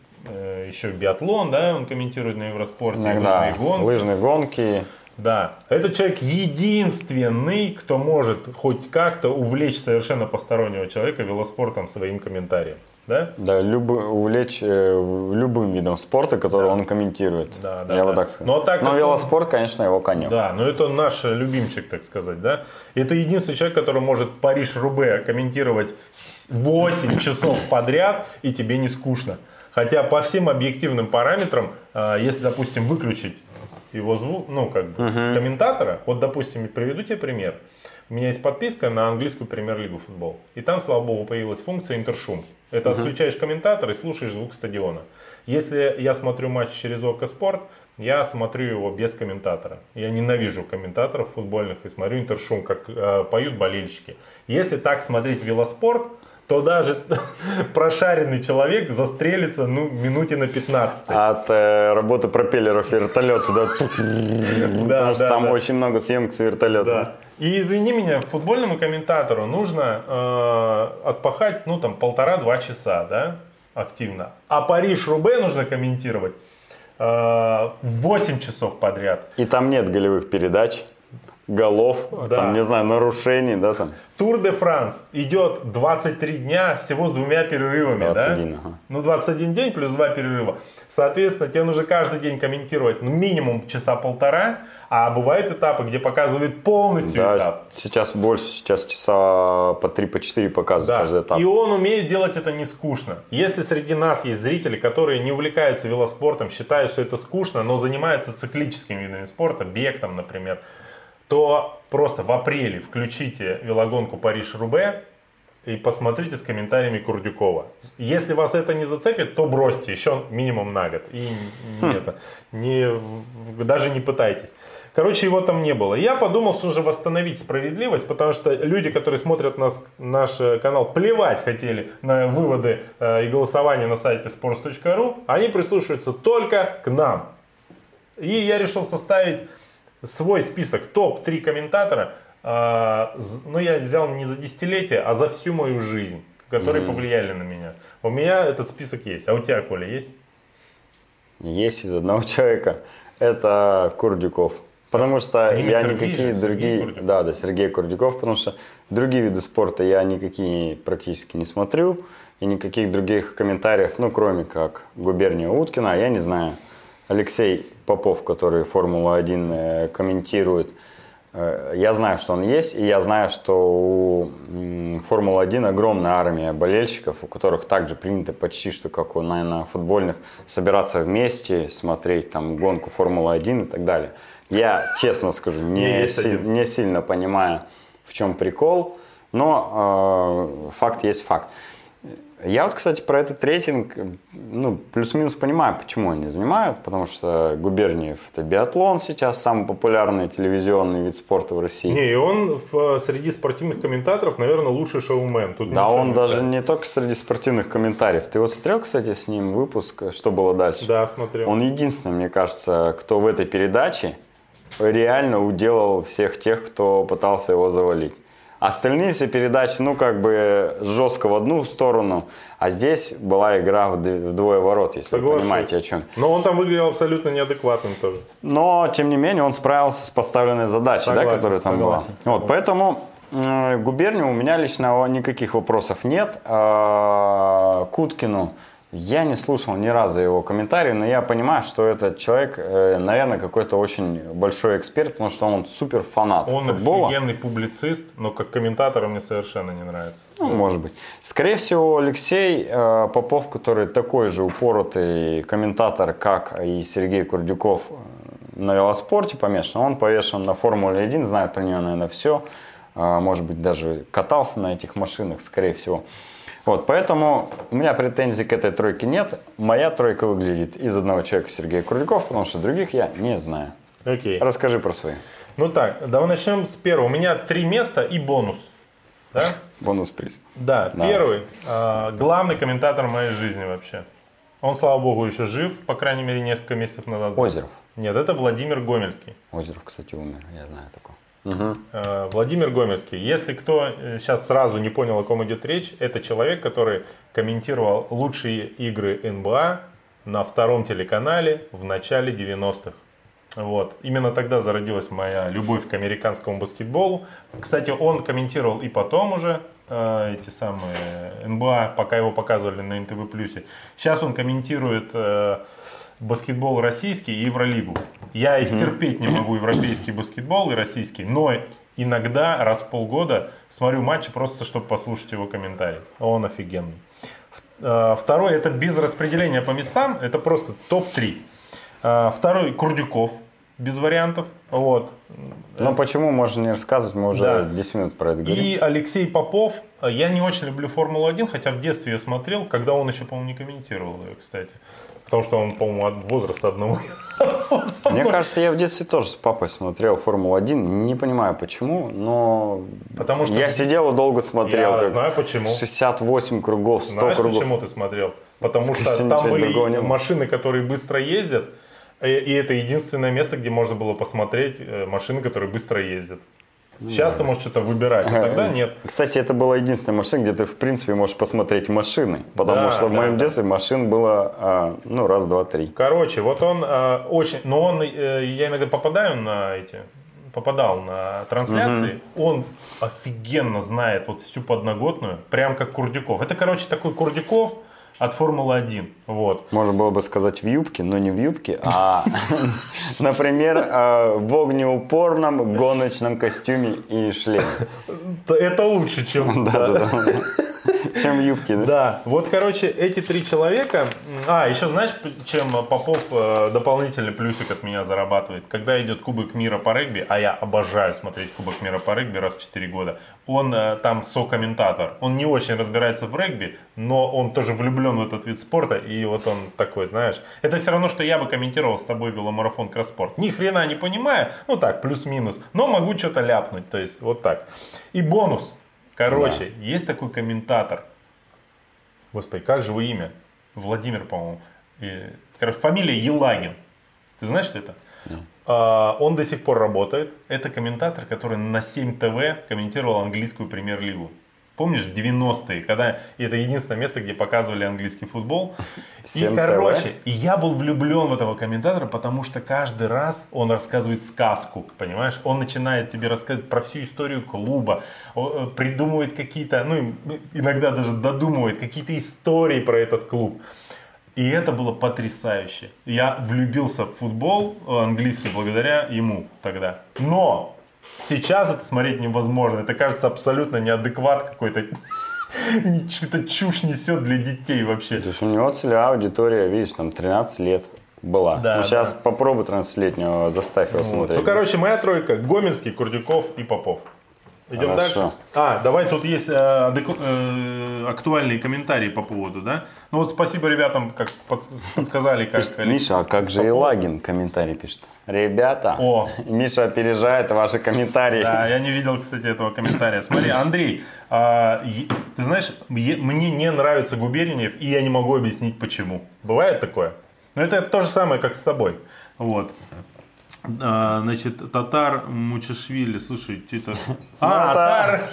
еще биатлон, да, он комментирует на Евроспорте, Иногда лыжные гонки. лыжные гонки. Да, этот человек единственный, кто может хоть как-то увлечь совершенно постороннего человека велоспортом своим комментарием. Да? Да, любы- увлечь э, любым видом спорта, который Да. он комментирует. Да, да, Я да. вот так скажу. Но так как он- велоспорт, конечно, его конек. Да, но это наш любимчик, так сказать, да. Это единственный человек, который может Париж-Рубе комментировать с- 8 часов подряд, и тебе не скучно. Хотя по всем объективным параметрам, а, если, допустим, выключить его звук, ну, как бы, комментатора, вот, допустим, приведу тебе пример. У меня есть подписка на английскую премьер-лигу футбол. И там, слава богу, появилась функция интершум. Это отключаешь комментатор и слушаешь звук стадиона. Если я смотрю матч через ОК Спорт, я смотрю его без комментатора. Я ненавижу комментаторов футбольных и смотрю интершум, как э, поют болельщики. Если так смотреть велоспорт, то даже прошаренный человек застрелится ну, минуте на 15. От э, работы пропеллеров вертолета, да, потому что там очень много съемок с вертолета. И извини меня, футбольному комментатору нужно э, отпахать, ну там полтора-два часа, да, активно. А Париж-Рубе нужно комментировать э, 8 часов подряд. И там нет голевых передач, голов, Да. там, не знаю, нарушений, да, там. Тур де Франс идет 23 дня всего с двумя перерывами, 21, да? ага. Ну, 21 день плюс 2 перерыва. Соответственно, тебе нужно каждый день комментировать ну, минимум часа полтора, а бывают этапы, где показывают полностью Да, этап. сейчас больше, сейчас часа по 3 по 4 показывают Да. каждый этап. И он умеет делать это не скучно. Если среди нас есть зрители, которые не увлекаются велоспортом, считают, что это скучно, но занимаются циклическими видами спорта, бег там, например, то просто в апреле включите велогонку Париж-Рубе, и посмотрите с комментариями Курдюкова. Если вас это не зацепит, то бросьте еще минимум на год. И не это, не, даже не пытайтесь. Короче, его там не было. Я подумал, что же восстановить справедливость, потому что люди, которые смотрят нас, наш э, канал, плевать хотели на выводы э, и голосование на сайте sports.ru, они прислушиваются только к нам. И я решил составить свой список топ-3 комментатора, а, з- ну я взял не за десятилетие, а за всю мою жизнь, которые повлияли на меня. У меня этот список есть, а у тебя, Коля, есть? Есть из одного человека. Это Курдюков. Потому что Имя я Сергей никакие же, другие... Курдюков. Да, да, Сергей Курдюков. Потому что другие виды спорта я никакие практически не смотрю. И никаких других комментариев, ну, кроме как губерния Уткина, я не знаю. Алексей Попов, который Формулу-1 э, комментирует, э, я знаю, что он есть, и я знаю, что у м, Формулы-1 огромная армия болельщиков, у которых также принято почти что как у, наверное, футбольных, собираться вместе, смотреть там гонку Формулы-1 и так далее. Я, честно скажу, Не си- один. не сильно понимаю, в чем прикол, но э, факт есть факт. Я вот, кстати, про этот рейтинг, э, ну, плюс-минус понимаю, почему они занимают, потому что Губерниев это биатлон сейчас, самый популярный телевизионный вид спорта в России. Не, и он в, среди спортивных комментаторов, наверное, лучший шоумен. Тут да, он не даже не только среди спортивных комментариев. Ты вот смотрел, кстати, с ним выпуск «Что было дальше»? Да, смотрел. Он единственный, мне кажется, кто в этой передаче реально уделал всех тех, кто пытался его завалить. Остальные все передачи, ну, как бы жестко в одну сторону, а здесь была игра вдвое ворот, если вы Соглашусь. понимаете, о чем. Но он там выглядел абсолютно неадекватным тоже. Но, тем не менее, он справился с поставленной задачей, да, Согласен, которая там согласен. была. Вот, поэтому Губернию у меня лично никаких вопросов нет. А, Куткину я не слушал ни разу его комментарии, но я понимаю, что этот человек, э, наверное, какой-то очень большой эксперт, потому что он супер фанат Он футбола. офигенный публицист, но как комментатор он мне совершенно не нравится. Ну, может быть. Скорее всего, Алексей э, Попов, который такой же упоротый комментатор, как и Сергей Курдюков э, на велоспорте помешан, он повешен на Формуле 1, знает про нее, наверное, все. может быть, даже катался на этих машинах, скорее всего. Вот, поэтому у меня претензий к этой тройке нет. Моя тройка выглядит из одного человека Сергея Курдюков, потому что других я не знаю. Окей. Расскажи про свои. Ну так, давай начнем с первого. У меня три места и бонус. Да? Бонус-приз. Да, Да. первый. а, главный комментатор моей жизни вообще. Он, слава богу, еще жив, по крайней мере, несколько месяцев назад. Озеров. Нет, это Владимир Гомельский. Озеров, кстати, умер, я знаю такого. Э, Владимир Гомельский. Если кто сейчас сразу не понял, о ком идет речь, это человек, который комментировал лучшие игры НБА на втором телеканале в начале 90-х. Вот. Именно тогда зародилась моя любовь к американскому баскетболу. Кстати, он комментировал и потом уже э, эти самые НБА, пока его показывали на НТВ+. Сейчас он комментирует э, баскетбол российский и Евролигу. Я их терпеть не могу, европейский баскетбол и российский, но иногда раз в полгода смотрю матчи просто, чтобы послушать его комментарий. Он офигенный. Э, Второй, это без распределения по местам, это просто топ-3. Э, Второй, Курдюков, без вариантов. Вот. Ну почему, можно не рассказывать, мы уже Да. 10 минут про это говорим. И Алексей Попов. Э, Я не очень люблю Формулу-1, хотя в детстве я смотрел, когда он еще, по-моему, не комментировал ее, кстати. Потому что он, по-моему, от возраста одного. Мне кажется, я в детстве тоже с папой смотрел Формулу-1. Не понимаю почему, но Потому что- я сидел и долго смотрел. Я знаю почему. 68 кругов, 100 Знаешь, кругов. почему ты смотрел? Потому что там были машины, которые быстро ездят, и и это единственное место, где можно было посмотреть э, машины, которые быстро ездят. Сейчас ты можешь что-то выбирать, а тогда нет. Кстати, это была единственная машина, где ты, в принципе, можешь посмотреть машины. Потому Да, что в да, моем да. детстве машин было, а, ну, раз, два, три. Короче, вот он э, очень, но он, э, я иногда попадаю на эти, попадал на трансляции, он офигенно знает вот всю подноготную, прям как Курдюков. Это, короче, такой Курдюков от Формулы-1, вот. Можно было бы сказать в юбке, но не в юбке, а, например, а, в огнеупорном гоночном костюме и шлеме. Это лучше, чем... Да, да, да. чем юбки, да? Да, вот, короче, эти три человека... А, еще знаешь, чем Попов э, дополнительный плюсик от меня зарабатывает? Когда идет Кубок мира по регби, а я обожаю смотреть Кубок мира по регби раз в 4 года, он э, там сокомментатор. Он не очень разбирается в регби, но он тоже влюблен в этот вид спорта, и вот он такой, знаешь... Это все равно, что я бы комментировал с тобой веломарафон кросспорт. Ни хрена не понимаю, ну так, плюс-минус, но могу что-то ляпнуть, то есть вот так. И бонус. Короче, есть такой комментатор, Господи, как же его имя? Владимир, по-моему. Короче, фамилия Елагин. Ты знаешь, что это? А, он до сих пор работает. Это комментатор, который на 7 ТВ комментировал английскую премьер-лигу. Помнишь, в 90-е, когда это единственное место, где показывали английский футбол. И, 7 короче, и я был влюблен в этого комментатора, потому что каждый раз он рассказывает сказку, понимаешь? Он начинает тебе рассказывать про всю историю клуба, э, придумывает какие-то, ну, иногда даже додумывает какие-то истории про этот клуб. И это было потрясающе. Я влюбился в футбол э, английский благодаря ему тогда. Но сейчас это смотреть невозможно. Это кажется абсолютно неадекват какой-то. Что-то чушь несет для детей вообще. То есть у него целевая аудитория, видишь, там 13 лет была. Да, ну, сейчас да. попробуй 13-летнего заставь его Вот. смотреть. Ну, короче, моя тройка. Гомельский, Курдюков и Попов. Идем Хорошо. дальше. А, давай, тут есть э, адеку- э, актуальные комментарии по поводу, да? Ну вот спасибо ребятам, как подс- подсказали, как... Пишет, Миша, а как же. Елагин комментарий пишет? Ребята, О. Миша опережает ваши комментарии. Да, я не видел, кстати, этого комментария. Смотри, Андрей, е- ты знаешь, мне не нравится Губерниев, и я не могу объяснить, почему. Бывает такое? Но это то же самое, как с тобой. Вот. А, значит, Татар Мучашвили, слушай, Тита... А, это- Татар!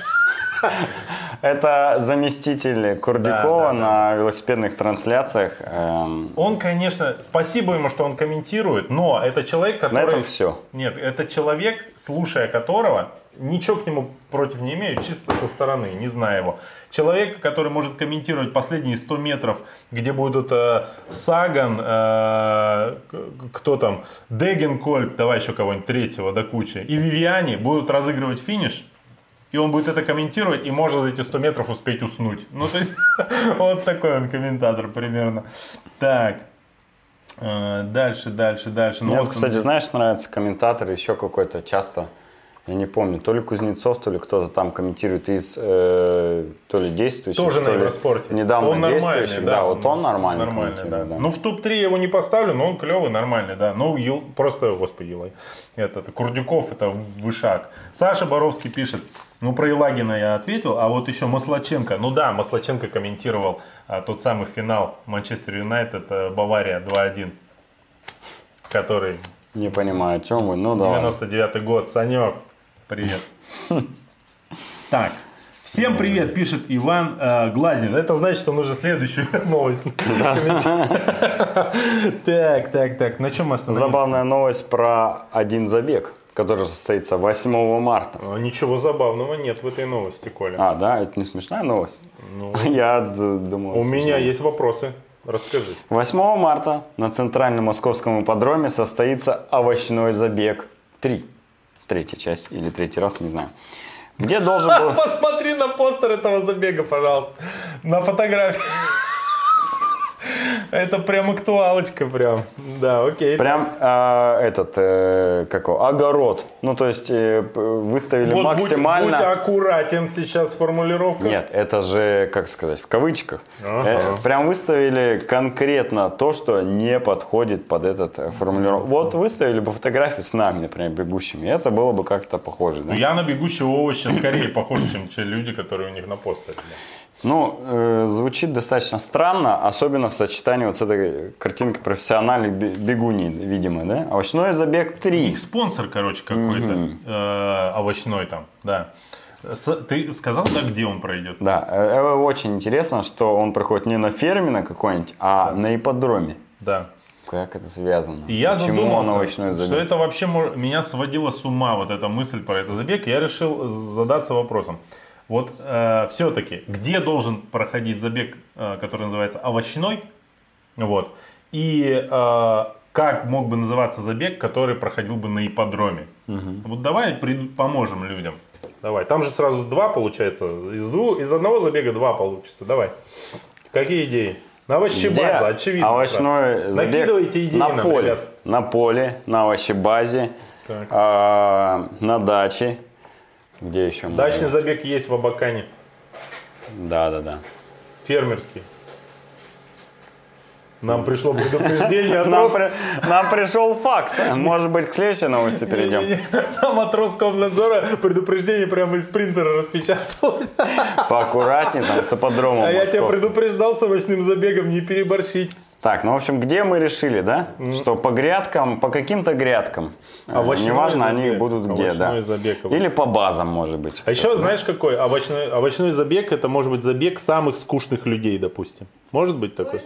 Это заместитель Курдюкова Да, да, да. на велосипедных трансляциях. Эм, Он, конечно, спасибо ему, что он комментирует, но это человек, на который... этом все. Нет, это человек, слушая которого, ничего к нему против не имею, чисто со стороны, не зная его. Человек, который может комментировать последние 100 метров, где будут э, Саган, э, кто там, Дегенкольб, давай еще кого-нибудь третьего до кучи, и Вивиани будут разыгрывать финиш, и он будет это комментировать, и может за эти 100 метров успеть уснуть. Ну, то есть, вот такой он комментатор примерно. Так. Э, Дальше, дальше, дальше. Ну, Мне, вот кстати, знаешь, нравится комментатор еще какой-то часто, я не помню, то ли Кузнецов, то ли кто-то там комментирует из э, то ли действующих, Тоже то на Евроспорте. недавно он нормальный, действующих. Да, вот он нормально Нормальный, да. Ну, в топ-3 я его не поставлю, но он клевый, нормальный, да. Ну, Ел- просто, господи, Елай. Это, это Курдюков, это вышаг. Саша Боровский пишет, ну, про Елагина я ответил, а вот еще Маслаченко. Ну да, Маслаченко комментировал а, тот самый финал Манчестер Юнайтед, э, Бавария 2-1, который Не понимаю, о чем вы. Ну да. ладно. 99 год. Санек, привет. Так, всем привет, пишет Иван э, Глазин. Это значит, что нужно следующую новость. Так, так, так. На чем мы остановились? Забавная новость про один забег, который состоится 8 марта. А, Ничего забавного нет в этой новости, Коля. А, да, это не смешная новость? Ну, Я думал. у меня смешная. есть вопросы. Расскажи. 8 марта на центральном московском ипподроме состоится овощной забег 3. Третья часть или третий раз, не знаю. Где должен был... Посмотри на постер этого забега, пожалуйста. На фотографии. Это прям актуалочка прям. Да, окей. Прям э, этот, э, как его, огород. Ну, то есть э, выставили Вот будь- максимально... Будь, аккуратен сейчас с формулировкой. Нет, это же, как сказать, в кавычках. Ага. Э, Прям выставили конкретно то, что не подходит под этот э, формулировку. Вот выставили бы фотографии с нами, например, бегущими. Это было бы как-то похоже. Да? Я на бегущего овоща скорее похож, чем те люди, которые у них на постере. Ну, э, звучит достаточно странно, особенно в сочетании вот с этой картинкой профессиональных бе- бегуней, видимо, да? Овощной забег 3. Их спонсор, короче, какой-то э, овощной там, да. С- ты сказал, да, где он пройдет? Да, э, э, очень интересно, что он проходит не на ферме на какой-нибудь, а на ипподроме. Да. Как это связано? И я Почему задумался, он овощной забег? что это вообще меня сводило с ума, вот эта мысль про этот забег. Я решил задаться вопросом. Вот все-таки, где должен проходить забег, э, который называется овощной? Вот. И э, как мог бы называться забег, который проходил бы на ипподроме? Вот давай при- поможем людям. Давай. Там же сразу два получается. Из, двух, из одного забега два получится. Давай. Какие идеи? На овощебаза, очевидно. овощной сразу. забег Накидывайте идеи на нам, поле. ребят. На поле, на овощебазе, Так. а, на даче. Где еще? мы? Дачный забег есть в Абакане. Да, да, да. Фермерский. Нам пришло предупреждение от Нам, Рос- при- нам пришел факс. Может быть, к следующей новости перейдем. Нам от Роскомнадзора предупреждение прямо из принтера распечаталось. Поаккуратнее там с ипподромом А я тебя предупреждал с овощным забегом не переборщить. Так, ну, в общем, где мы решили, да? Что по грядкам, по каким-то грядкам. э, Овощной Неважно, они забег. будут где, Овощной да. забег. Или по базам, может быть. А еще знаешь какой? Овощной, овощной забег это может быть забег самых скучных людей, допустим. Может быть такой?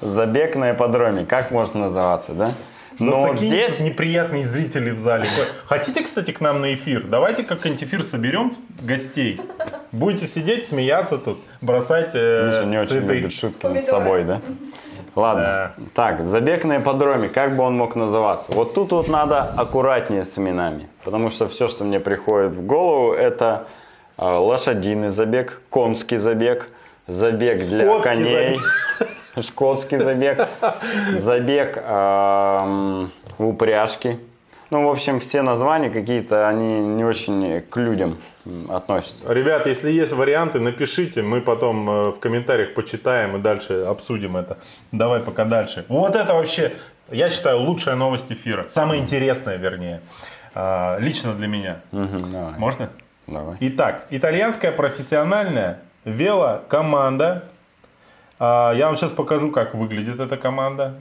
Забег на ипподроме, как может называться, да? Но здесь неприятные зрители в зале. Хотите, кстати, к нам на эфир? Давайте как-нибудь эфир соберем гостей. Будете сидеть, смеяться тут, бросать э, Миша не очень цветы. любит шутки над собой, да? Ладно. Да. Так, забег на ипподроме, как бы он мог называться? Вот тут вот надо аккуратнее с именами, потому что все, что мне приходит в голову, это э, лошадиный забег, конский забег, забег для Скотский коней, скотский забег, забег в упряжке. Ну, в общем, все названия какие-то, они не очень к людям относятся. Ребят, если есть варианты, напишите, мы потом э, в комментариях почитаем и дальше обсудим это. Давай пока дальше. Вот это вообще, я считаю, лучшая новость эфира. Самая интересная, вернее. А, Лично для меня. Давай, Можно? давай. Итак, итальянская профессиональная велокоманда. А, Я вам сейчас покажу, как выглядит эта команда.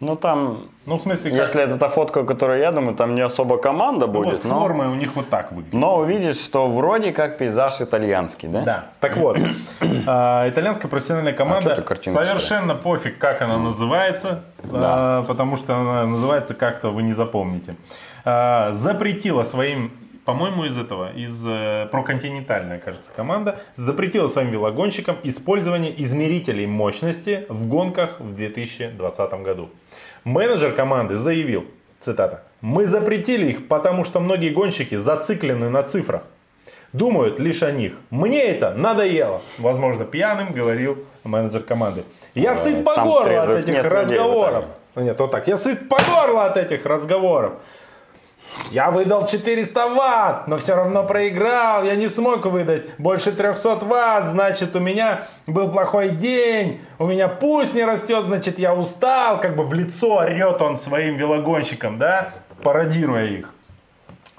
Ну, там Ну, в смысле, как... Если это та фотка, которую я думаю, там не особо команда Ну, будет, вот но, форма у них вот так выглядит. но увидишь, что вроде как пейзаж итальянский, да? Да. Так вот, а, итальянская профессиональная А команда картинку совершенно пофиг, как она называется, а, потому что она называется как-то вы не запомните. А, Запретила своим, по-моему, из этого, из э, проконтинентальная, кажется, команда, запретила своим велогонщикам использование измерителей мощности в гонках в 2020 году. Менеджер команды заявил, цитата, «Мы запретили их, потому что многие гонщики зациклены на цифрах. Думают лишь о них. Мне это надоело. Возможно, пьяным говорил менеджер команды. Я сыт по горло от этих нет людей разговоров. Нет, вот так. Я сыт по горло от этих разговоров. Я выдал 400 ватт, но все равно проиграл. Я не смог выдать больше 300 ватт. Значит, у меня был плохой день. У меня пульс не растет, значит, я устал. Как бы в лицо орет он своим велогонщикам, да, пародируя их.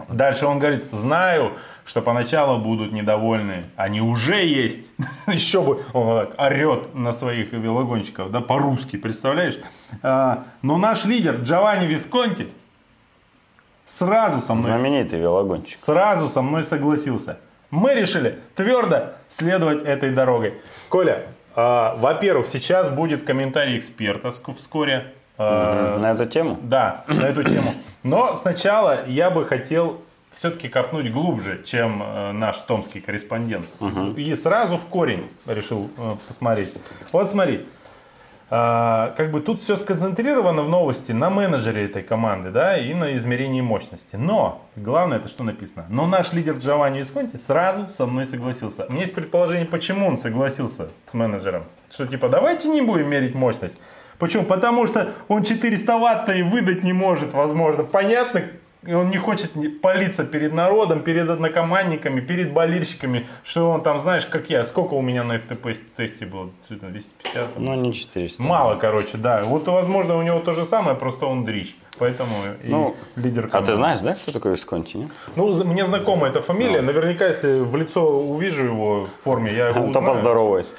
Дальше он говорит, знаю, что поначалу будут недовольны. Они уже есть. Еще бы он так орет на своих велогонщиков, да, по-русски, представляешь? А, Но наш лидер Джованни Висконти сразу со мной, Знаменитый велогонщик. сразу со мной согласился. Мы решили твердо следовать этой дорогой. Коля, а, во-первых, сейчас будет комментарий эксперта ск- вскоре. А, На эту тему? да, на эту тему. Но сначала я бы хотел все-таки копнуть глубже, чем э, наш томский корреспондент. И сразу в корень решил э, посмотреть. Вот смотри, а, как бы тут все сконцентрировано в новости на менеджере этой команды, да, и на измерении мощности. Но главное это что написано. Но наш лидер Джованни Висконти сразу со мной согласился. У меня есть предположение, почему он согласился с менеджером. Что типа давайте не будем мерить мощность. Почему? Потому что он 400 ватт и выдать не может, возможно. Понятно, и он не хочет палиться перед народом, перед однокомандниками, перед болельщиками, что он там, знаешь, как я, сколько у меня на FTP тесте было? Что-то 250? Ну, не 400. Мало, короче, да. Вот, возможно, у него то же самое, просто он дрищ. Поэтому и Ну, лидер А команды. ты знаешь, да, кто такой Висконти? нет? Ну, мне знакома эта фамилия. Наверняка, если в лицо увижу его в форме, я его То узнаю. поздоровайся.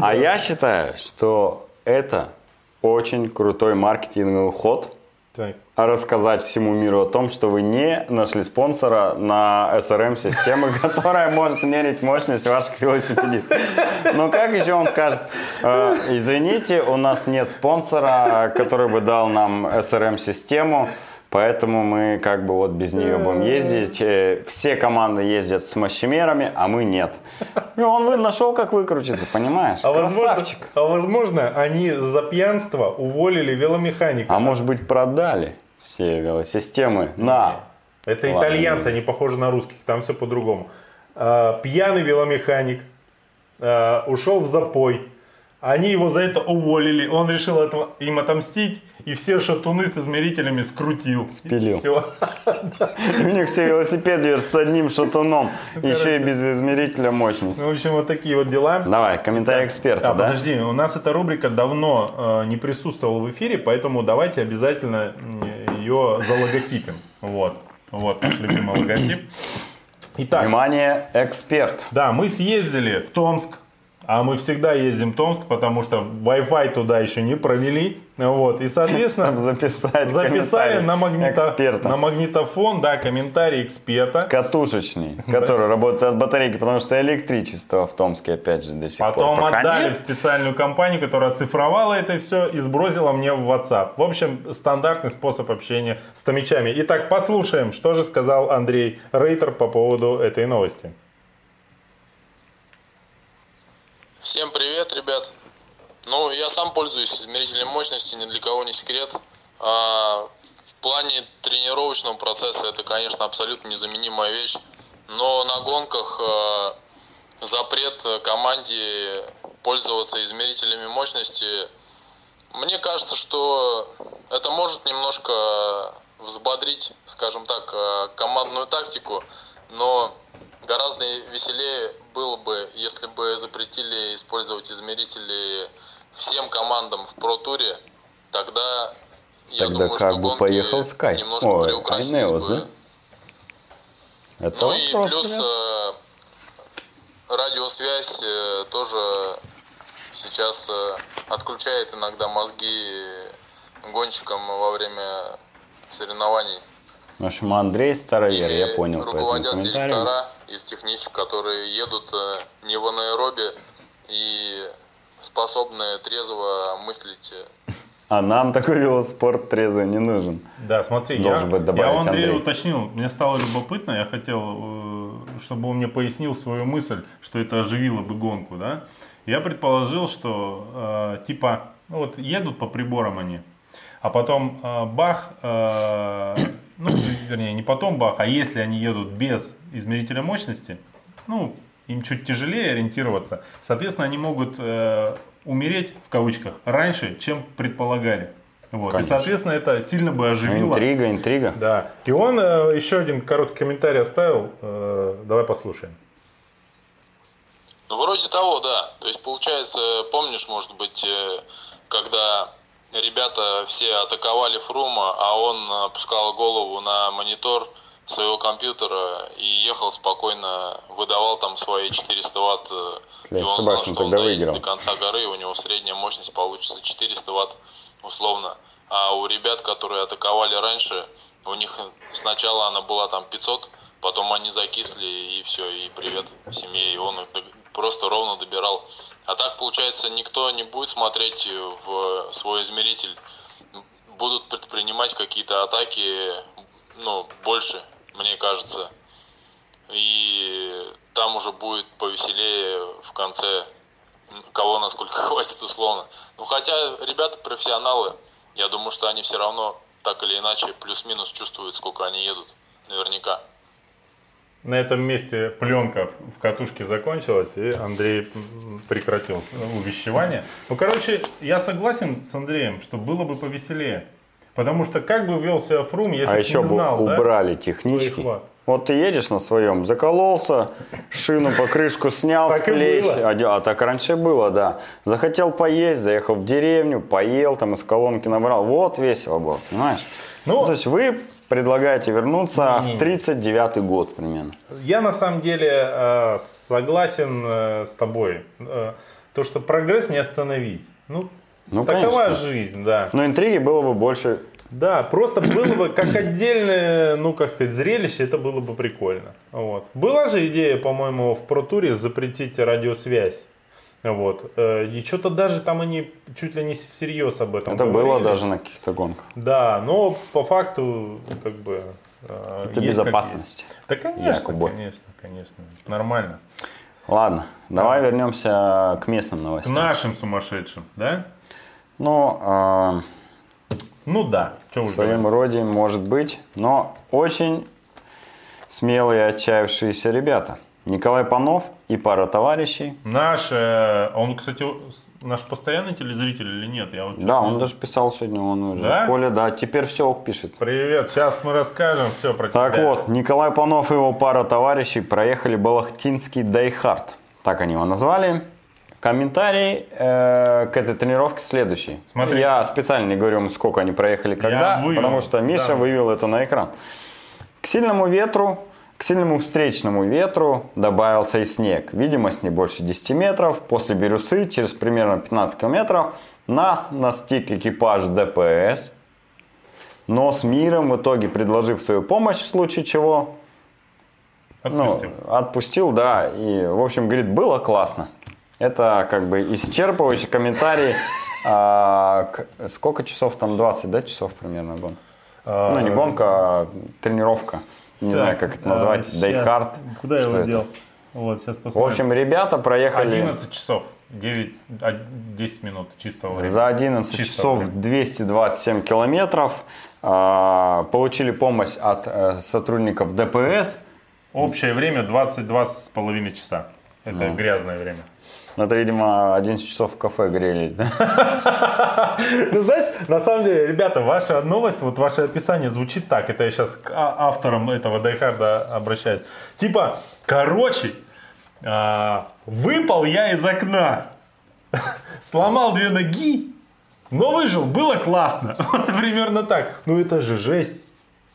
А я считаю, что это очень крутой маркетинговый ход, Так. а рассказать всему миру о том, что вы не нашли спонсора на SRM-системы, которая может мерить мощность ваших велосипедистов. Ну как еще он скажет, «Э, извините, у нас нет спонсора, который бы дал нам SRM-систему, поэтому мы как бы вот без нее будем ездить. Э, Все команды ездят с мощемерами, а мы нет. И он вы- нашел, как выкрутиться, понимаешь? А возможно, Красавчик. а возможно, они за пьянство уволили веломеханика. А может быть продали все велосистемы на Это Ладно. итальянцы, они похожи на русских, там все по-другому. А, Пьяный веломеханик а, ушел в запой. Они его за это уволили. Он решил этого, им отомстить. И все шатуны с измерителями скрутил. Спилил. У них все велосипеды с одним шатуном, еще и без измерителя мощности. Ну, в общем, вот такие вот дела. Давай, комментарий эксперта, да? подожди, у нас эта рубрика давно э, не присутствовала в эфире, поэтому давайте обязательно ее залоготипим. Вот. Вот наш любимый логотип. Итак, Внимание, эксперт. да, мы съездили в Томск. А мы всегда ездим в Томск, потому что Wi-Fi туда еще не провели. Вот. И, соответственно, Чтобы записать записали на, магнито- эксперта. на магнитофон, да, комментарий эксперта. Катушечный, который работает от батарейки, потому что электричество в Томске, опять же, до сих Потом пор пока отдали нет. в специальную компанию, которая оцифровала это все и сбросила мне в WhatsApp. В общем, стандартный способ общения с томичами. Итак, послушаем, что же сказал Андрей Рейтер по поводу этой новости. Всем привет, ребят. Ну, я сам пользуюсь измерителем мощности, ни для кого не секрет. А, в плане тренировочного процесса это, конечно, абсолютно незаменимая вещь. Но на гонках а, запрет команде пользоваться измерителями мощности, мне кажется, что это может немножко взбодрить, скажем так, а, командную тактику, но гораздо веселее было бы, если бы запретили использовать измерители всем командам в Про-туре, тогда я Тогда думаю, как что бы гонки поехал Sky. немножко приукрасились Айнеос, бы. да? Это Ну и вопрос, плюс э, радиосвязь э, тоже сейчас э, отключает иногда мозги гонщикам во время соревнований. В общем, Андрей Старовер, я Ими понял по этому руководят директора из техничек, которые едут э, не в анаэробе и способны трезво мыслить. А нам такой велоспорт трезвый не нужен. Да, смотри, Должен я, быть добавить я у Андрея Андрей. уточнил, мне стало любопытно, я хотел, э, чтобы он мне пояснил свою мысль, что это оживило бы гонку, да. Я предположил, что э, типа, ну вот едут по приборам они, а потом э, бах, э, ну, вернее, не потом бах, а если они едут без измерителя мощности, ну, им чуть тяжелее ориентироваться, соответственно, они могут э, умереть, в кавычках, раньше, чем предполагали. Вот. И, соответственно, это сильно бы оживило. Интрига, интрига. Да. И он э, еще один короткий комментарий оставил. Э, давай послушаем. Ну, вроде того, да. То есть, получается, помнишь, может быть, э, когда ребята все атаковали Фрума, а он опускал голову на монитор своего компьютера и ехал спокойно, выдавал там свои 400 ватт, э, Если и я он ошибаюсь, знал, что он доедет до конца горы, и у него средняя мощность получится 400 ватт условно. А у ребят, которые атаковали раньше, у них сначала она была там 500, потом они закисли, и все, и привет семье, и он просто ровно добирал. А так, получается, никто не будет смотреть в свой измеритель, будут предпринимать какие-то атаки, ну, больше, мне кажется. И там уже будет повеселее в конце, кого насколько хватит условно. Ну, хотя ребята профессионалы, я думаю, что они все равно так или иначе плюс-минус чувствуют, сколько они едут, наверняка. На этом месте пленка в катушке закончилась, и Андрей прекратил с- увещевание. Ну, короче, я согласен с Андреем, что было бы повеселее. Потому что как бы вел себя Фрум, если А бы еще не бы знал, да? убрали технички. хват. Вот ты едешь на своем, закололся, шину по крышку снял с Так и плеч. А, а так раньше было, да. Захотел поесть, заехал в деревню, поел, там из колонки набрал. Вот весело было, понимаешь? Ну, то есть вы предлагаете вернуться Не-не-не. в 39 год примерно. Я на самом деле э, согласен э, с тобой. Э, то, что прогресс не остановить. Ну, Ну, такова конечно. жизнь, да. Но интриги было бы больше. Да, просто было бы как отдельное, ну, как сказать, зрелище, это было бы прикольно. Вот. Была же идея, по-моему, в Протуре запретить радиосвязь. Вот. Э, И что-то даже там они чуть ли не всерьез об этом Это говорили. было даже на каких-то гонках. Да, но по факту, как бы... э, Это безопасность. Да, конечно, Якобы. конечно, конечно. Нормально. Ладно, давай вернемся к местным К новостям. нашим сумасшедшим, да? Ну, а, Ну да, что в своем роде может быть, но очень смелые отчаявшиеся ребята. Николай Панов и пара товарищей. Наш, э, он, кстати, наш постоянный телезритель или нет? Я вот Да, он даже писал сегодня, он уже. Да? Коля, да, теперь все пишет. Привет, сейчас мы расскажем все про Так тебя. вот, Николай Панов и его пара товарищей проехали Балахтинский Die Hard. Так они его назвали. Комментарий э, к этой тренировке следующий. Смотри. Я специально не говорю, сколько они проехали, когда, потому что Миша Да. вывел это на экран. К сильному ветру, к сильному встречному ветру добавился и снег. Видимость не больше 10 метров. После Бирюсы, через примерно 15 километров, нас настиг экипаж ДПС. Но с миром в итоге, предложив свою помощь в случае чего, Отпустил. ну, отпустил, да. И, в общем, говорит, было классно. Это как бы исчерпывающий комментарий. А, к- сколько часов там? 20, да, часов примерно гон? А, Ну, не гонка, а тренировка. Не так, знаю, как это а, назвать. щас. Die Hard. Куда я его это? дел? Вот, сейчас В посмотрим. общем, ребята проехали 11 часов. 9, а, 10 минут чистого времени. за 11 Чистого часов времени. 227 километров. а, Получили помощь от э, сотрудников ДПС. Общее время 22 с половиной часа. Это Ну. грязное время. Это, видимо, 11 часов в кафе грелись, да? Ну, знаешь, на самом деле, ребята, ваша новость, вот ваше описание звучит так. Это я сейчас к а- авторам этого Дайхарда обращаюсь. Типа, короче, а, выпал я из окна, сломал две ноги, но выжил, было классно. Примерно так. Ну, это же жесть.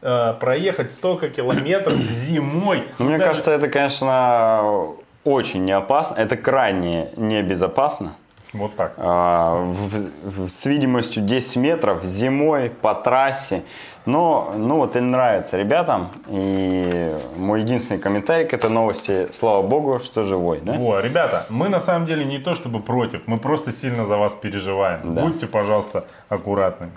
А, проехать столько километров зимой. Ну, мне Даже- кажется, это, конечно, очень не опасно. Это крайне небезопасно. Вот так. А, в- в- с видимостью 10 метров зимой по трассе. Но, ну вот и нравится ребятам. И мой единственный комментарий к этой новости, слава богу, что живой, да? Во, ребята, мы на самом деле не то чтобы против, мы просто сильно за вас переживаем. Да. Будьте, пожалуйста, аккуратными.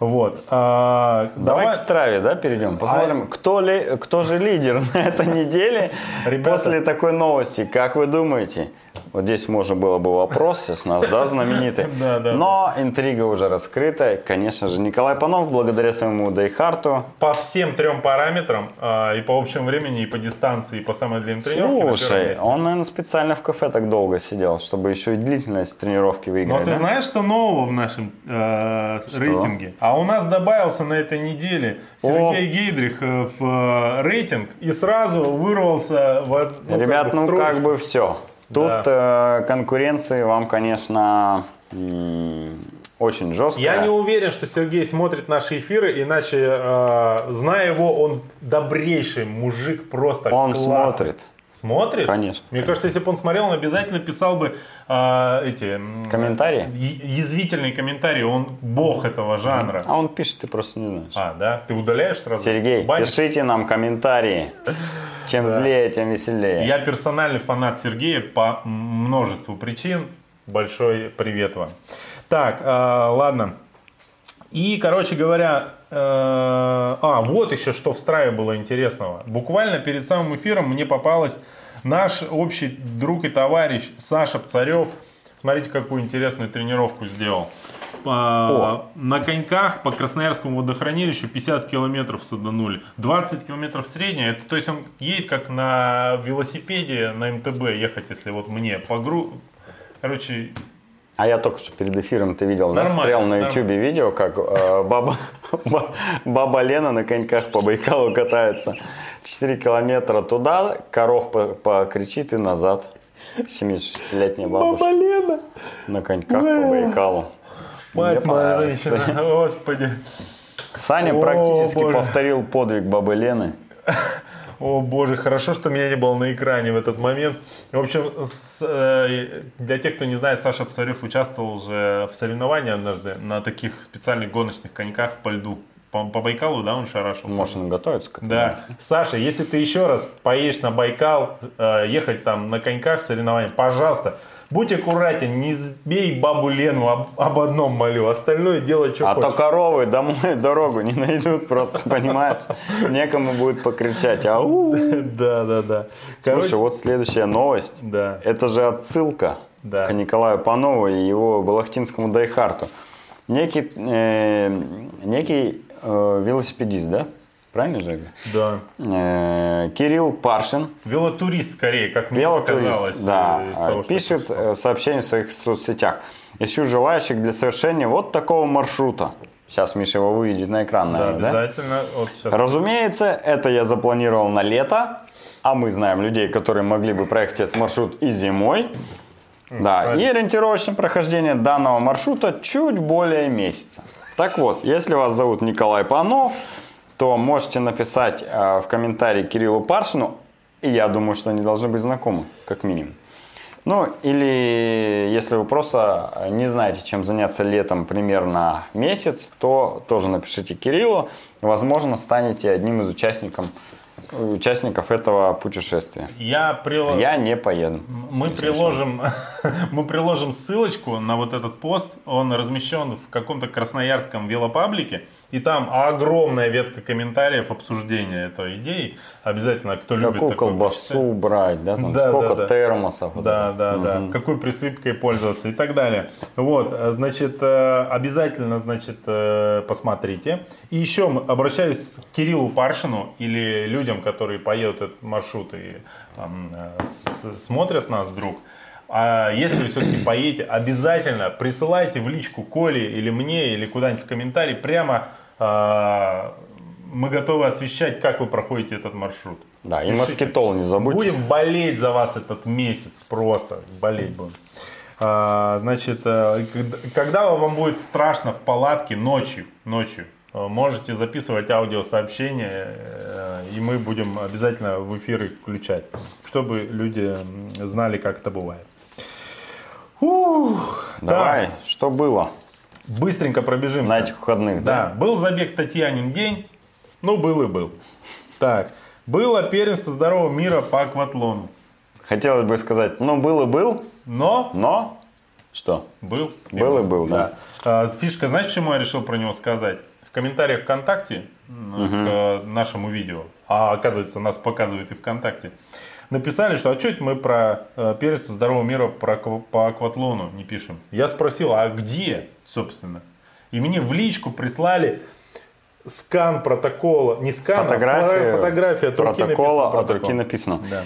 Вот. а, Давай, давай- к страве, да, перейдем. Посмотрим, кто, ли, кто же лидер на этой неделе Ребята. после такой новости. Как вы думаете? Вот здесь можно было бы вопрос сейчас нас, да, знаменитый. Да, да, Но интрига уже раскрыта. Конечно же, Николай Панов, благодаря своему Дейхарту, по всем трем параметрам, а, и по общему времени, и по дистанции, и по самой длинной тренировке. Слушай, он, наверное, специально в кафе так долго сидел, чтобы еще и длительность тренировки Но выиграть. ты да? знаешь, что нового в нашем э, рейтинге? А у нас добавился на этой неделе Сергей Гейдрих э, в э, рейтинг и сразу вырвался в од- ну, Ребят, как бы в ну как троечку. бы все. Тут Да. э, конкуренции вам, конечно, очень жесткая. Я не уверен, что Сергей смотрит наши эфиры, иначе, э, зная его, он добрейший мужик, просто Он классный. смотрит. Смотрит? Конечно, Мне конечно. кажется, если бы он смотрел, он обязательно писал бы э, эти... Комментарии? Язвительные комментарии. Он бог этого жанра. А он пишет, ты просто не знаешь. А, да? Ты удаляешь сразу? Сергей, Банишь? пишите нам комментарии. Чем злее, тем веселее. Я персональный фанат Сергея по множеству причин. Большой привет вам. Так, э, ладно. И, короче говоря, а, вот еще что в Страве было интересного. Буквально перед самым эфиром мне попалась наш общий друг и товарищ Саша Пцарев. Смотрите, какую интересную тренировку сделал. По- на коньках по Красноярскому водохранилищу 50 километров саданули. 20 километров средняя. Это, то есть он едет как на велосипеде на МТБ ехать, если вот мне по гру... Короче, А я только что перед эфиром, ты видел, да, Нормально, стрел на ютубе видео, как э, баба, ба- баба Лена на коньках по Байкалу катается. 4 километра туда, коров по- покричит и назад. 76-летняя бабушка Лена! на коньках по Байкалу. Мать моя женщина, господи. Саня О, практически Боже. повторил подвиг бабы Лены. О боже, хорошо, что меня не было на экране в этот момент. В общем, с, э, для тех, кто не знает, Саша Псарев участвовал уже в соревновании однажды на таких специальных гоночных коньках по льду. По, по Байкалу, да, он шарашил? Может, он готовится к этому? Да. Саша, если ты еще раз поедешь на Байкал, э, ехать там на коньках соревнований, пожалуйста, будь аккуратен, не сбей бабу Лену об, об одном молю, остальное делай, что А то хочешь. коровы домой дорогу не найдут просто, понимаешь? Некому будет покричать. Ау! Да, да, да. Слушай, вот следующая новость. Да. Это же отсылка Да. к Николаю Панову и его балахтинскому Дайхарту. Некий, э, некий э, велосипедист, да? Правильно же? Да. Э, Кирилл Паршин, Велотурист скорее, как мне велотурист, показалось. да, э, того, пишет э, сообщение в своих соцсетях. Ищу желающих для совершения вот такого маршрута. Сейчас Миша его выведет на экран, Да, наверное, да? обязательно. Вот сейчас. Разумеется, это я запланировал на лето, а мы знаем людей, которые могли бы проехать этот маршрут и зимой. Да, и ориентировочное прохождение данного маршрута чуть более месяца. Так вот, если вас зовут Николай Панов, то можете написать э, в комментарии Кириллу Паршину, и я думаю, что они должны быть знакомы, как минимум. Ну, или если вы просто не знаете, чем заняться летом примерно месяц, то тоже напишите Кириллу. Возможно, станете одним из участников, участников этого путешествия. Я прил- Я не поеду. Мы приложим, мы приложим ссылочку на вот этот пост. Он размещен в каком-то красноярском велопаблике. И там огромная ветка комментариев обсуждения этой идеи. Обязательно, кто любит Какую колбасу почитать. брать, да, там Да, сколько да, да. термосов. вот Да, это. да, да. Мгм. Какой присыпкой пользоваться и так далее. Вот, значит, э, обязательно, значит, э, посмотрите. И еще обращаюсь к Кириллу Паршину или людям, которые поедут этот маршрут и ам, э, с- смотрят нас вдруг. А если вы все-таки поедете, обязательно присылайте в личку Коле или мне, или куда-нибудь в комментарий прямо а, мы готовы освещать, как вы проходите этот маршрут. Да, и Пишите. москитол не забудьте. Будем болеть за вас этот месяц, просто болеть будем. А, значит, э, когда- вам будет страшно в палатке ночью, ночью, э, можете записывать аудиосообщения, э, и мы будем обязательно в эфир их включать, чтобы люди знали, как это бывает. Ух, Давай, так, что было быстренько пробежимся. на этих выходных, да? Да, был забег Татьянин день. Ну, был и был. Так, было первенство здорового мира по акватлону. Хотелось бы сказать, ну, был и был, Но но что? был. Был и был, да. А, Фишка, знаешь, почему я решил про него сказать? В комментариях ВКонтакте м, к э, нашему видео, а оказывается, нас показывают и ВКонтакте, написали, что а что это мы про э, первенство здорового мира про по акватлону не пишем. Я спросил, а где, собственно? И мне в личку прислали скан протокола, не скан, Фотография, а фотография от руки протокола написано от руки протокол. написано. Да.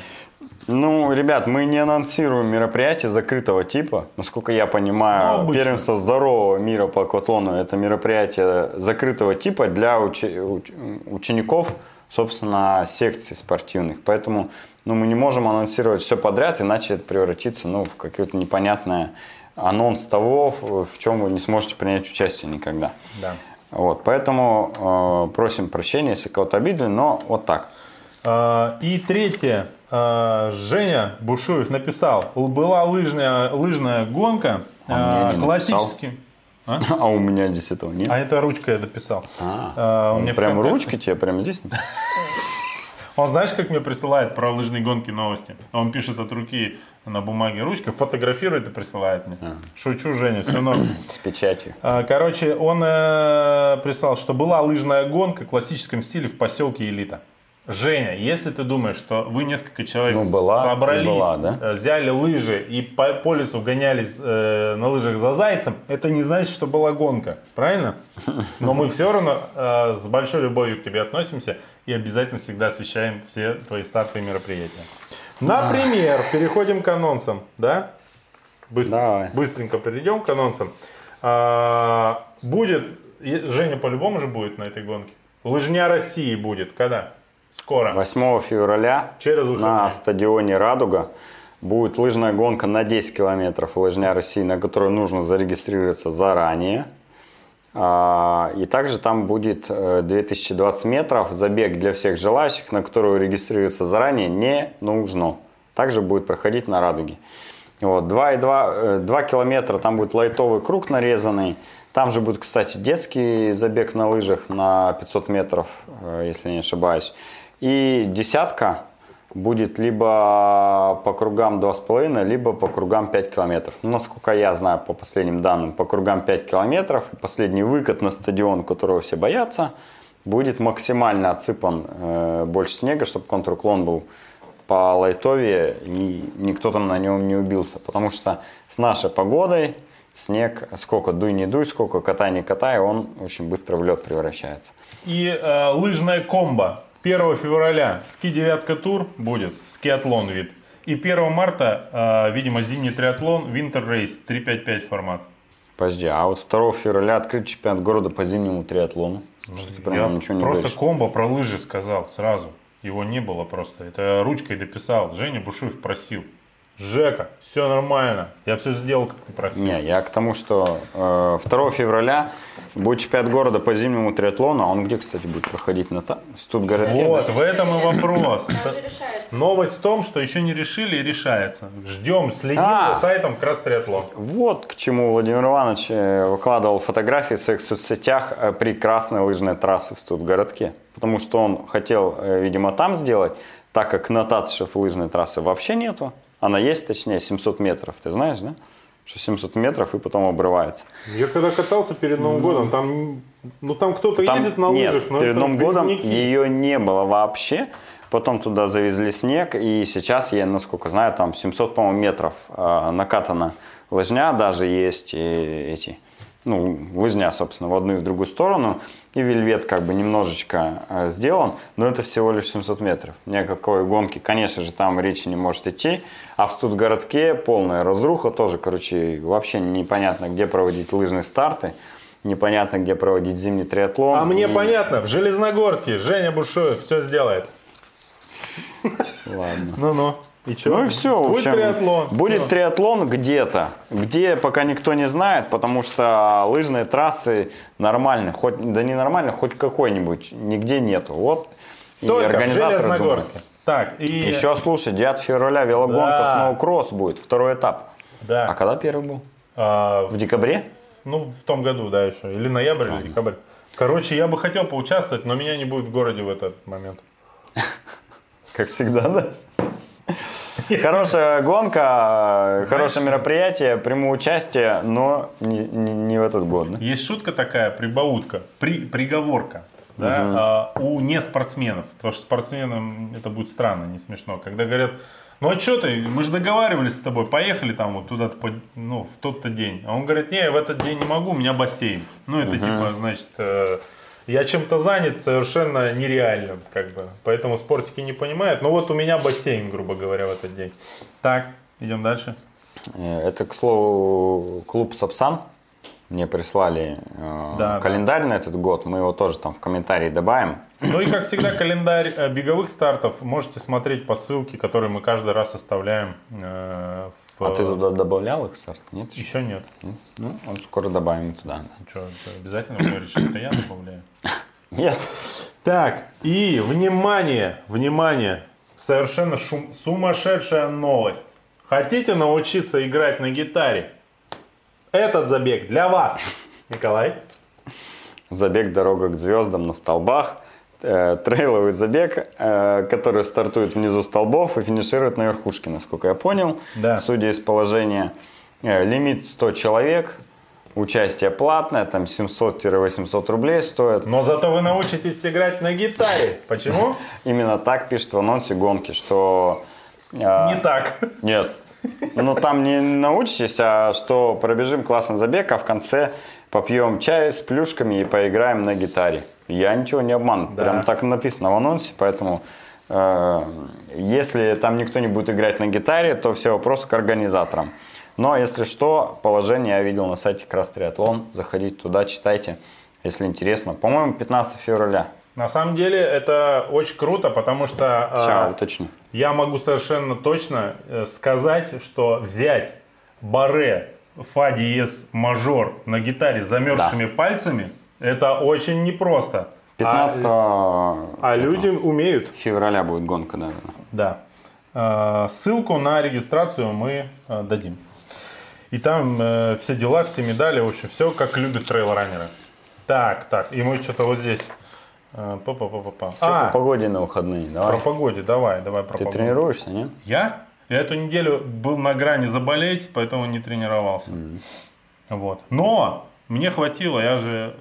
Ну, ребят, мы не анонсируем мероприятие закрытого типа. Насколько я понимаю, Ну, обычно. первенство здорового мира по акватлону это мероприятие закрытого типа для учи- уч- учеников, собственно, секций спортивных. Поэтому ну, мы не можем анонсировать все подряд, иначе это превратится ну, в какое-то непонятное анонс того, в в чем вы не сможете принять участие никогда. Да. Вот, поэтому э, просим прощения, если кого-то обидели, но вот так. А, И третье. А, Женя Бушуев написал, была лыжная, лыжная гонка, А не классический. А? А у меня здесь этого нет. А это ручкой я дописал. А, А, он прям ВКонтакте- ручкой тебе прям здесь? Он знаешь, как мне присылает про лыжные гонки новости? Он пишет от руки на бумаге ручкой, фотографирует и присылает мне. А. Шучу, Женя, все норм. С печатью. А, Короче, он э, прислал, что была лыжная гонка в классическом стиле в поселке Элита. Женя, если ты думаешь, что вы несколько человек Ну, была и собрались, была, да? э, взяли лыжи и по, по лесу гонялись э, на лыжах за зайцем, это не значит, что была гонка, правильно? Но мы все равно э, с большой любовью к тебе относимся и обязательно всегда освещаем все твои стартовые мероприятия. Например, переходим к анонсам, да? Быстро, Давай. Быстренько перейдем к анонсам. А, будет, и- Женя по-любому же будет на этой гонке. Лыжня России будет, когда? Скоро. 8 февраля Через выходные. на стадионе «Радуга» будет лыжная гонка на 10 километров лыжня России, на которую нужно зарегистрироваться заранее. А, И также там будет э, 2020 метров, забег для всех желающих, на которую регистрироваться заранее не нужно. Также будет проходить на «Радуге». Вот, 2,2 2 километра, там будет лайтовый круг нарезанный. Там же будет, кстати, детский забег на лыжах на 500 метров, э, если не ошибаюсь. И десятка будет либо по кругам 2,5, либо по кругам 5 километров. Ну, насколько я знаю по последним данным, по кругам 5 километров. И последний выкат на стадион, которого все боятся, будет максимально отсыпан э, больше снега, чтобы контруклон был по лайтове и никто там на нем не убился. Потому что с нашей погодой снег, сколько дуй не дуй, сколько катай не катай, он очень быстро в лед превращается. И э, лыжная комбо. 1 февраля ски девятка тур будет, скиатлон вид. И 1 марта, э, видимо, зимний триатлон, Winter Race, 355 формат. Подожди, а вот 2 февраля открыт чемпионат города по зимнему триатлону. Что ты прям Я ничего не просто говоришь? комбо про лыжи сказал сразу. Его не было просто. Это ручкой дописал. Женя Бушуев просил. Жека, все нормально. Я все сделал, как ты просил. Не, я к тому, что э, 2 февраля будет чемпионат города по зимнему триатлону. А он где, кстати, будет проходить? На та... Студгородке? Вот, да? в этом и вопрос. Новость в том, что еще не решили и решается. Ждем, следим А. за сайтом Крас Триатлон. Вот к чему Владимир Иванович э, выкладывал фотографии в своих соцсетях э, прекрасной лыжной трассы в Студгородке. Потому что он хотел, э, видимо, там сделать, так как нотациев лыжной трассы вообще нету. Она есть, точнее, 700 метров. Ты знаешь, да? Что 700 метров и потом обрывается. Я когда катался перед Новым годом, там, ну там кто-то Там- ездит на нет, лыжах, но перед Новым годом ее не было вообще. Потом туда завезли снег, и сейчас, я насколько знаю, там 700, по-моему, метров э, накатана лыжня, даже есть и эти, ну, лыжня, собственно, в одну и в другую сторону, и вельвет как бы немножечко э, сделан, но это всего лишь 700 метров. Ни о какой гонке, конечно же, там речи не может идти, а в Студгородке полная разруха, тоже, короче, вообще непонятно, где проводить лыжные старты, непонятно, где проводить зимний триатлон. А мне И- понятно, в Железногорске Женя Бушуев все сделает. Ладно. Ну-ну. И что? Ну и все, в Будет общем, триатлон. Будет Всё. триатлон где-то, где пока никто не знает, потому что лыжные трассы нормальные, хоть да не нормально, хоть какой-нибудь, нигде нету. Вот и Только в организаторы думают. Так, и... Еще слушай, 9 февраля велогонка Да. сноукросс будет, второй этап. Да. А когда первый был? А, В декабре? ну, в том году, да, еще. Или ноябрь, или декабрь. Короче, я бы хотел поучаствовать, но меня не будет в городе в этот момент. Как всегда, да? Хорошая гонка, хорошее мероприятие, приму участие, но не, не- не в этот год. да? Есть шутка такая, прибаутка, при, приговорка. Да, а, у неспортсменов. Потому что спортсменам это будет странно, не смешно. Когда говорят, ну а что ты, мы же договаривались с тобой, поехали там вот туда, ну, в тот-то день. А он говорит, не, я в этот день не могу, у меня бассейн. Ну это типа, значит, э, я чем-то занят совершенно нереальным, как бы. Поэтому спортики не понимают. Но вот у меня бассейн, грубо говоря, в этот день. Так, идем дальше. Э, Это, к слову, клуб Сапсан. Мне прислали э, Да, календарь на этот год. Мы его тоже там в комментарии добавим. Ну и как всегда календарь э, беговых стартов можете смотреть по ссылке, которую мы каждый раз оставляем. э, А ты туда добавлял их, Саш? Нет? еще? Еще нет. Ну, вот скоро добавим туда. да. Что, обязательно говоришь, что я добавляю? Нет. Так, и внимание, внимание, совершенно шум- сумасшедшая новость. Хотите научиться играть на гитаре? Этот забег для вас, Николай. Забег «Дорога к звездам» на столбах. Э, трейловый забег, э, который стартует внизу столбов и финиширует на верхушке, насколько я понял. Да. Судя из положения, э, лимит 100 человек. Участие платное, там 700-800 рублей стоит. Но зато вы научитесь играть на гитаре. Почему? Именно так пишет в анонсе гонки, что... Не так. Нет. Ну, там не научитесь, а что пробежим классный забег, а в конце попьем чай с плюшками и поиграем на гитаре. Я ничего не обманул. Да. Прям так написано в анонсе, поэтому э, если там никто не будет играть на гитаре, то все вопросы к организаторам. Но если что, положение я видел на сайте Крас Триатлон. Заходите туда, читайте, если интересно. По-моему, 15 февраля. На самом деле это очень круто, потому что а, Сейчас уточню. я могу совершенно точно э, сказать, что взять баре фа диез мажор на гитаре замерзшими пальцами это очень непросто. 15 А, а люди умеют. февраля будет гонка, да. да. Э, Ссылку на регистрацию мы э, дадим. И там э, все дела, все медали, в общем, все как любят трейл-раннеры. Так, так, и мы что-то вот здесь. э, Па-па-па-па-па. Что А, по погоде на выходные? Давай. про погоде, давай, давай про Ты погоду. тренируешься, нет? Я? Я эту неделю был на грани заболеть, поэтому не тренировался. Вот. Но мне хватило, я же,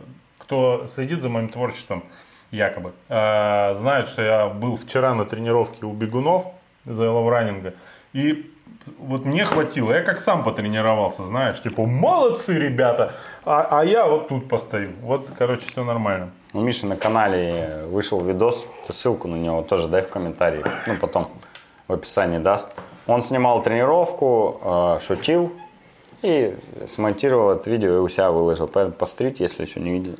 кто следит за моим творчеством, якобы, э, знают, что я был вчера на тренировке у бегунов за лавранинга. И вот мне хватило. Я как сам потренировался, знаешь, типа, молодцы, ребята. А, а я вот тут постою. Вот, короче, все нормально. У Миши на канале вышел видос, ты ссылку на него тоже дай в комментарии, ну потом в описании даст. Он снимал тренировку, э, шутил и смонтировал это видео и у себя выложил. Поэтому посмотрите, если еще не видели.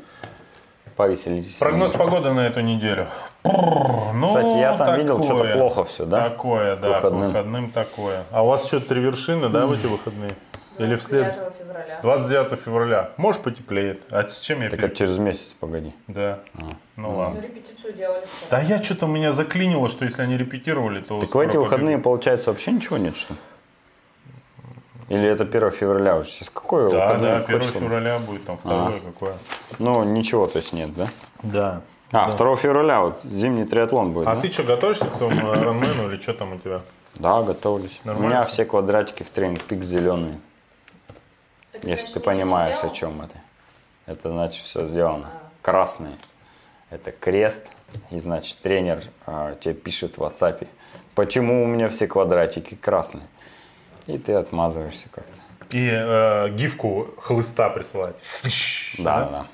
Повеселитесь. Прогноз немножко. погоды на эту неделю. Ну, Кстати, я там видел, такое. что-то плохо все, да? Такое, К да, выходным. к выходным такое. А у вас что, три вершины, да, в эти выходные? Или вслед? 9 февраля. 29 февраля. Может, потеплеет. А с чем я Так пере- это через месяц, погоди. Да. Ну Мы ладно. репетицию делали Да я что-то меня заклинило, что если они репетировали, то... Так в эти выходные, побегут. получается, вообще ничего нет, что ли? Или это 1 февраля уже? Сейчас какое Да, да, Какое 1 число? февраля будет, там второе какое. Ну, ничего, то есть нет, да? Да. А, 2 февраля вот зимний триатлон будет, А да? ты что, готовишься к своему Ironman или что там у тебя? Да, готовлюсь. Нормально? У меня все квадратики в тренинг пик зеленые. Это, Если значит, ты понимаешь, о чем это. Это значит все сделано. Красные. Это крест. И значит тренер а, тебе пишет в WhatsApp, почему у меня все квадратики красные. И ты отмазываешься как-то. И э, гифку хлыста присылать. Да, да, да.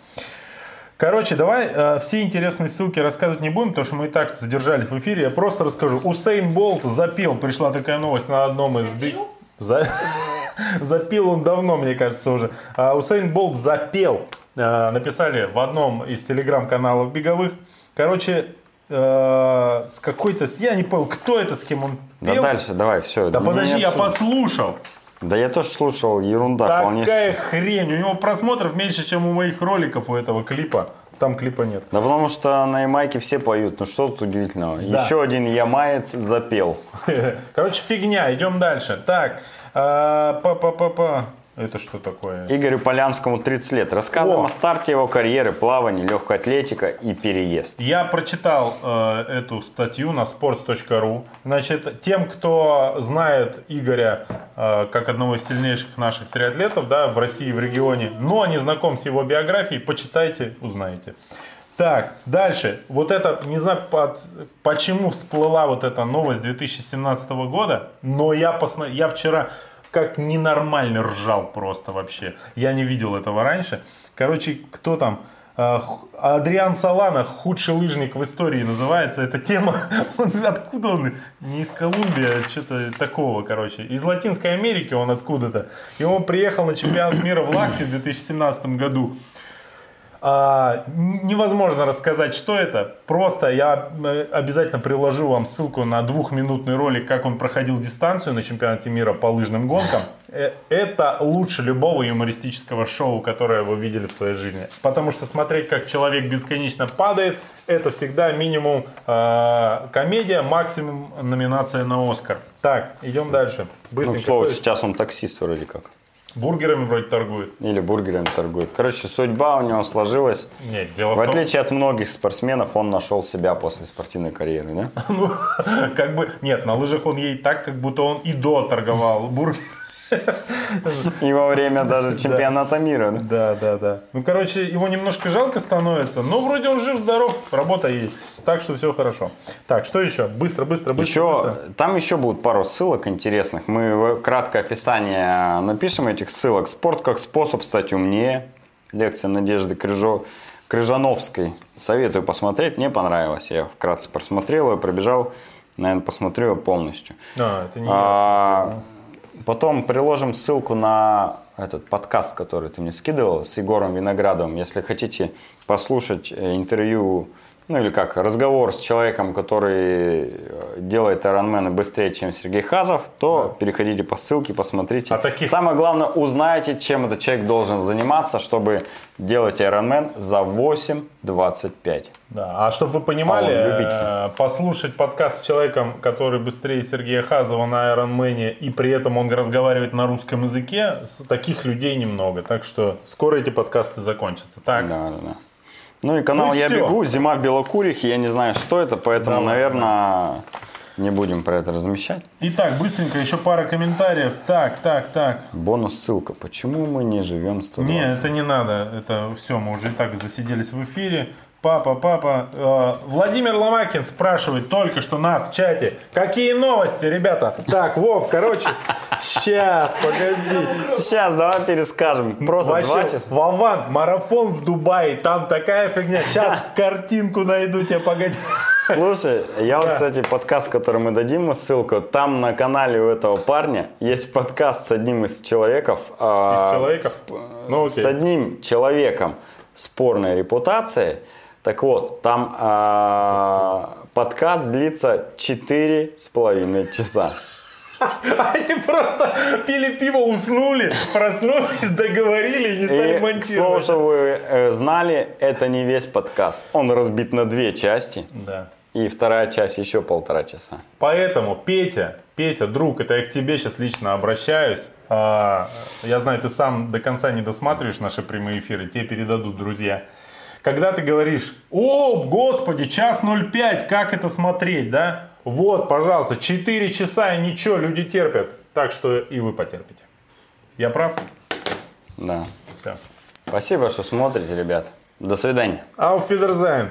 Короче, давай э, все интересные ссылки рассказывать не будем, потому что мы и так задержались в эфире. Я просто расскажу. Усейн Болт запел. Пришла такая новость на одном из... Запил? За- Запил он давно, мне кажется, уже. А Усейн Болт запел. Э, Написали в одном из телеграм-каналов беговых. Короче, э, с какой-то... Я не понял, кто это, с кем он Да пел. дальше, давай, все. Да подожди, я послушал. Да я тоже слушал, ерунда полнейшая. Такая хрень. У него просмотров меньше, чем у моих роликов у этого клипа. Там клипа нет. Да потому что на Ямайке все поют, ну что тут удивительного. Да. Еще один ямаец запел. Короче, фигня. Идем дальше. Так. а, Па-па-па-па. Это что такое? Игорю Полянскому 30 лет. Рассказываем О. о старте его карьеры, плавании, легкой атлетика и переезд. Я прочитал э, эту статью на sports.ru. Значит, тем, кто знает Игоря э, как одного из сильнейших наших триатлетов да, в России, в регионе, но не знаком с его биографией, почитайте, узнаете. Так, дальше. Вот это, не знаю, под- почему всплыла вот эта новость 2017 года, но я, посмотрел, я вчера как ненормально ржал просто вообще. Я не видел этого раньше. Короче, кто там? А, Адриан Салана, худший лыжник в истории называется эта тема. Он, откуда он? Не из Колумбии, а что-то такого, короче. Из Латинской Америки он откуда-то. И он приехал на чемпионат мира в Лахте в 2017 году. А, невозможно рассказать, что это. Просто я э, обязательно приложу вам ссылку на двухминутный ролик, как он проходил дистанцию на чемпионате мира по лыжным гонкам. Э, Это лучше любого юмористического шоу, которое вы видели в своей жизни. Потому что смотреть, как человек бесконечно падает, это всегда минимум э, комедия, максимум номинация на Оскар. Так, идем дальше. Ну, Быстренько. Кто есть? сейчас он таксист вроде как. Бургерами вроде торгует. Или бургерами торгует. Короче, судьба у него сложилась. Нет, дело В в том, отличие от многих спортсменов, он нашел себя после спортивной карьеры, да? Ну, как бы, нет, на лыжах он ей так, как будто он и до торговал бургер. И во время даже чемпионата мира, да? Да, да. Ну, короче, его немножко жалко становится, но вроде он жив-здоров, работа есть. Так что все хорошо. Так, что еще? Быстро, быстро, быстро. Еще, быстро. там еще будут пару ссылок интересных. Мы в краткое описание напишем этих ссылок. Спорт как способ стать умнее. Лекция Надежды Крыжо... Крыжановской. Советую посмотреть. Мне понравилось. Я вкратце просмотрел ее, пробежал. Наверное, посмотрю ее полностью. А, это не А, Потом приложим ссылку на этот подкаст, который ты мне скидывал с Егором Виноградовым. Если хотите послушать э, интервью, ну или как, разговор с человеком, который э, делает Ironman быстрее, чем Сергей Хазов, то переходите по ссылке, посмотрите. А таких- Самое главное, узнайте, чем этот человек должен заниматься, чтобы делать Ironman за 8.25. Да, а чтобы вы понимали, А э, послушать подкаст с человеком, который быстрее Сергея Хазова на Ironman, и при этом он разговаривает на русском языке, таких людей немного. Так что скоро эти подкасты закончатся. Так, Да, да, да. Ну и канал Ну и «Я бегу», «Зима в Белокурихе», я не знаю, что это, поэтому, Давай, наверное, не будем про это размещать. Итак, быстренько еще пара комментариев. Так, так, так. Бонус-ссылка. Почему мы не живем 120? Не, это не надо. Это все, мы уже и так засиделись в эфире. Папа, папа. Э, Владимир Ломакин спрашивает только что нас в чате. Какие новости, ребята? Так, Вов, короче, сейчас, погоди. Сейчас, давай перескажем. Просто Вообще, два часа. Вован, марафон в Дубае, там такая фигня. Сейчас картинку найду тебе, погоди. Слушай, я вот, кстати, подкаст, который мы дадим ссылку, там на канале у этого парня есть подкаст с одним из человеков. а, Из человеков? с- Ну, окей. С одним человеком спорной репутацией. Так вот, там а, подкаст длится четыре с половиной часа. Они просто пили пиво, уснули, проснулись, договорили и не стали И, к слову, монтировать. чтобы вы э, знали, это не весь подкаст. Он разбит на две части. Да. И вторая часть еще полтора часа. Поэтому, Петя, Петя, друг, это я к тебе сейчас лично обращаюсь. А, Я знаю, ты сам до конца не досматриваешь наши прямые эфиры, тебе передадут друзья. Когда ты говоришь, о, господи, час 05, как это смотреть, да? Вот, пожалуйста, 4 часа и ничего, люди терпят. Так что и вы потерпите. Я прав? Да. Все. Спасибо, что смотрите, ребят. До свидания. Auf Wiedersehen.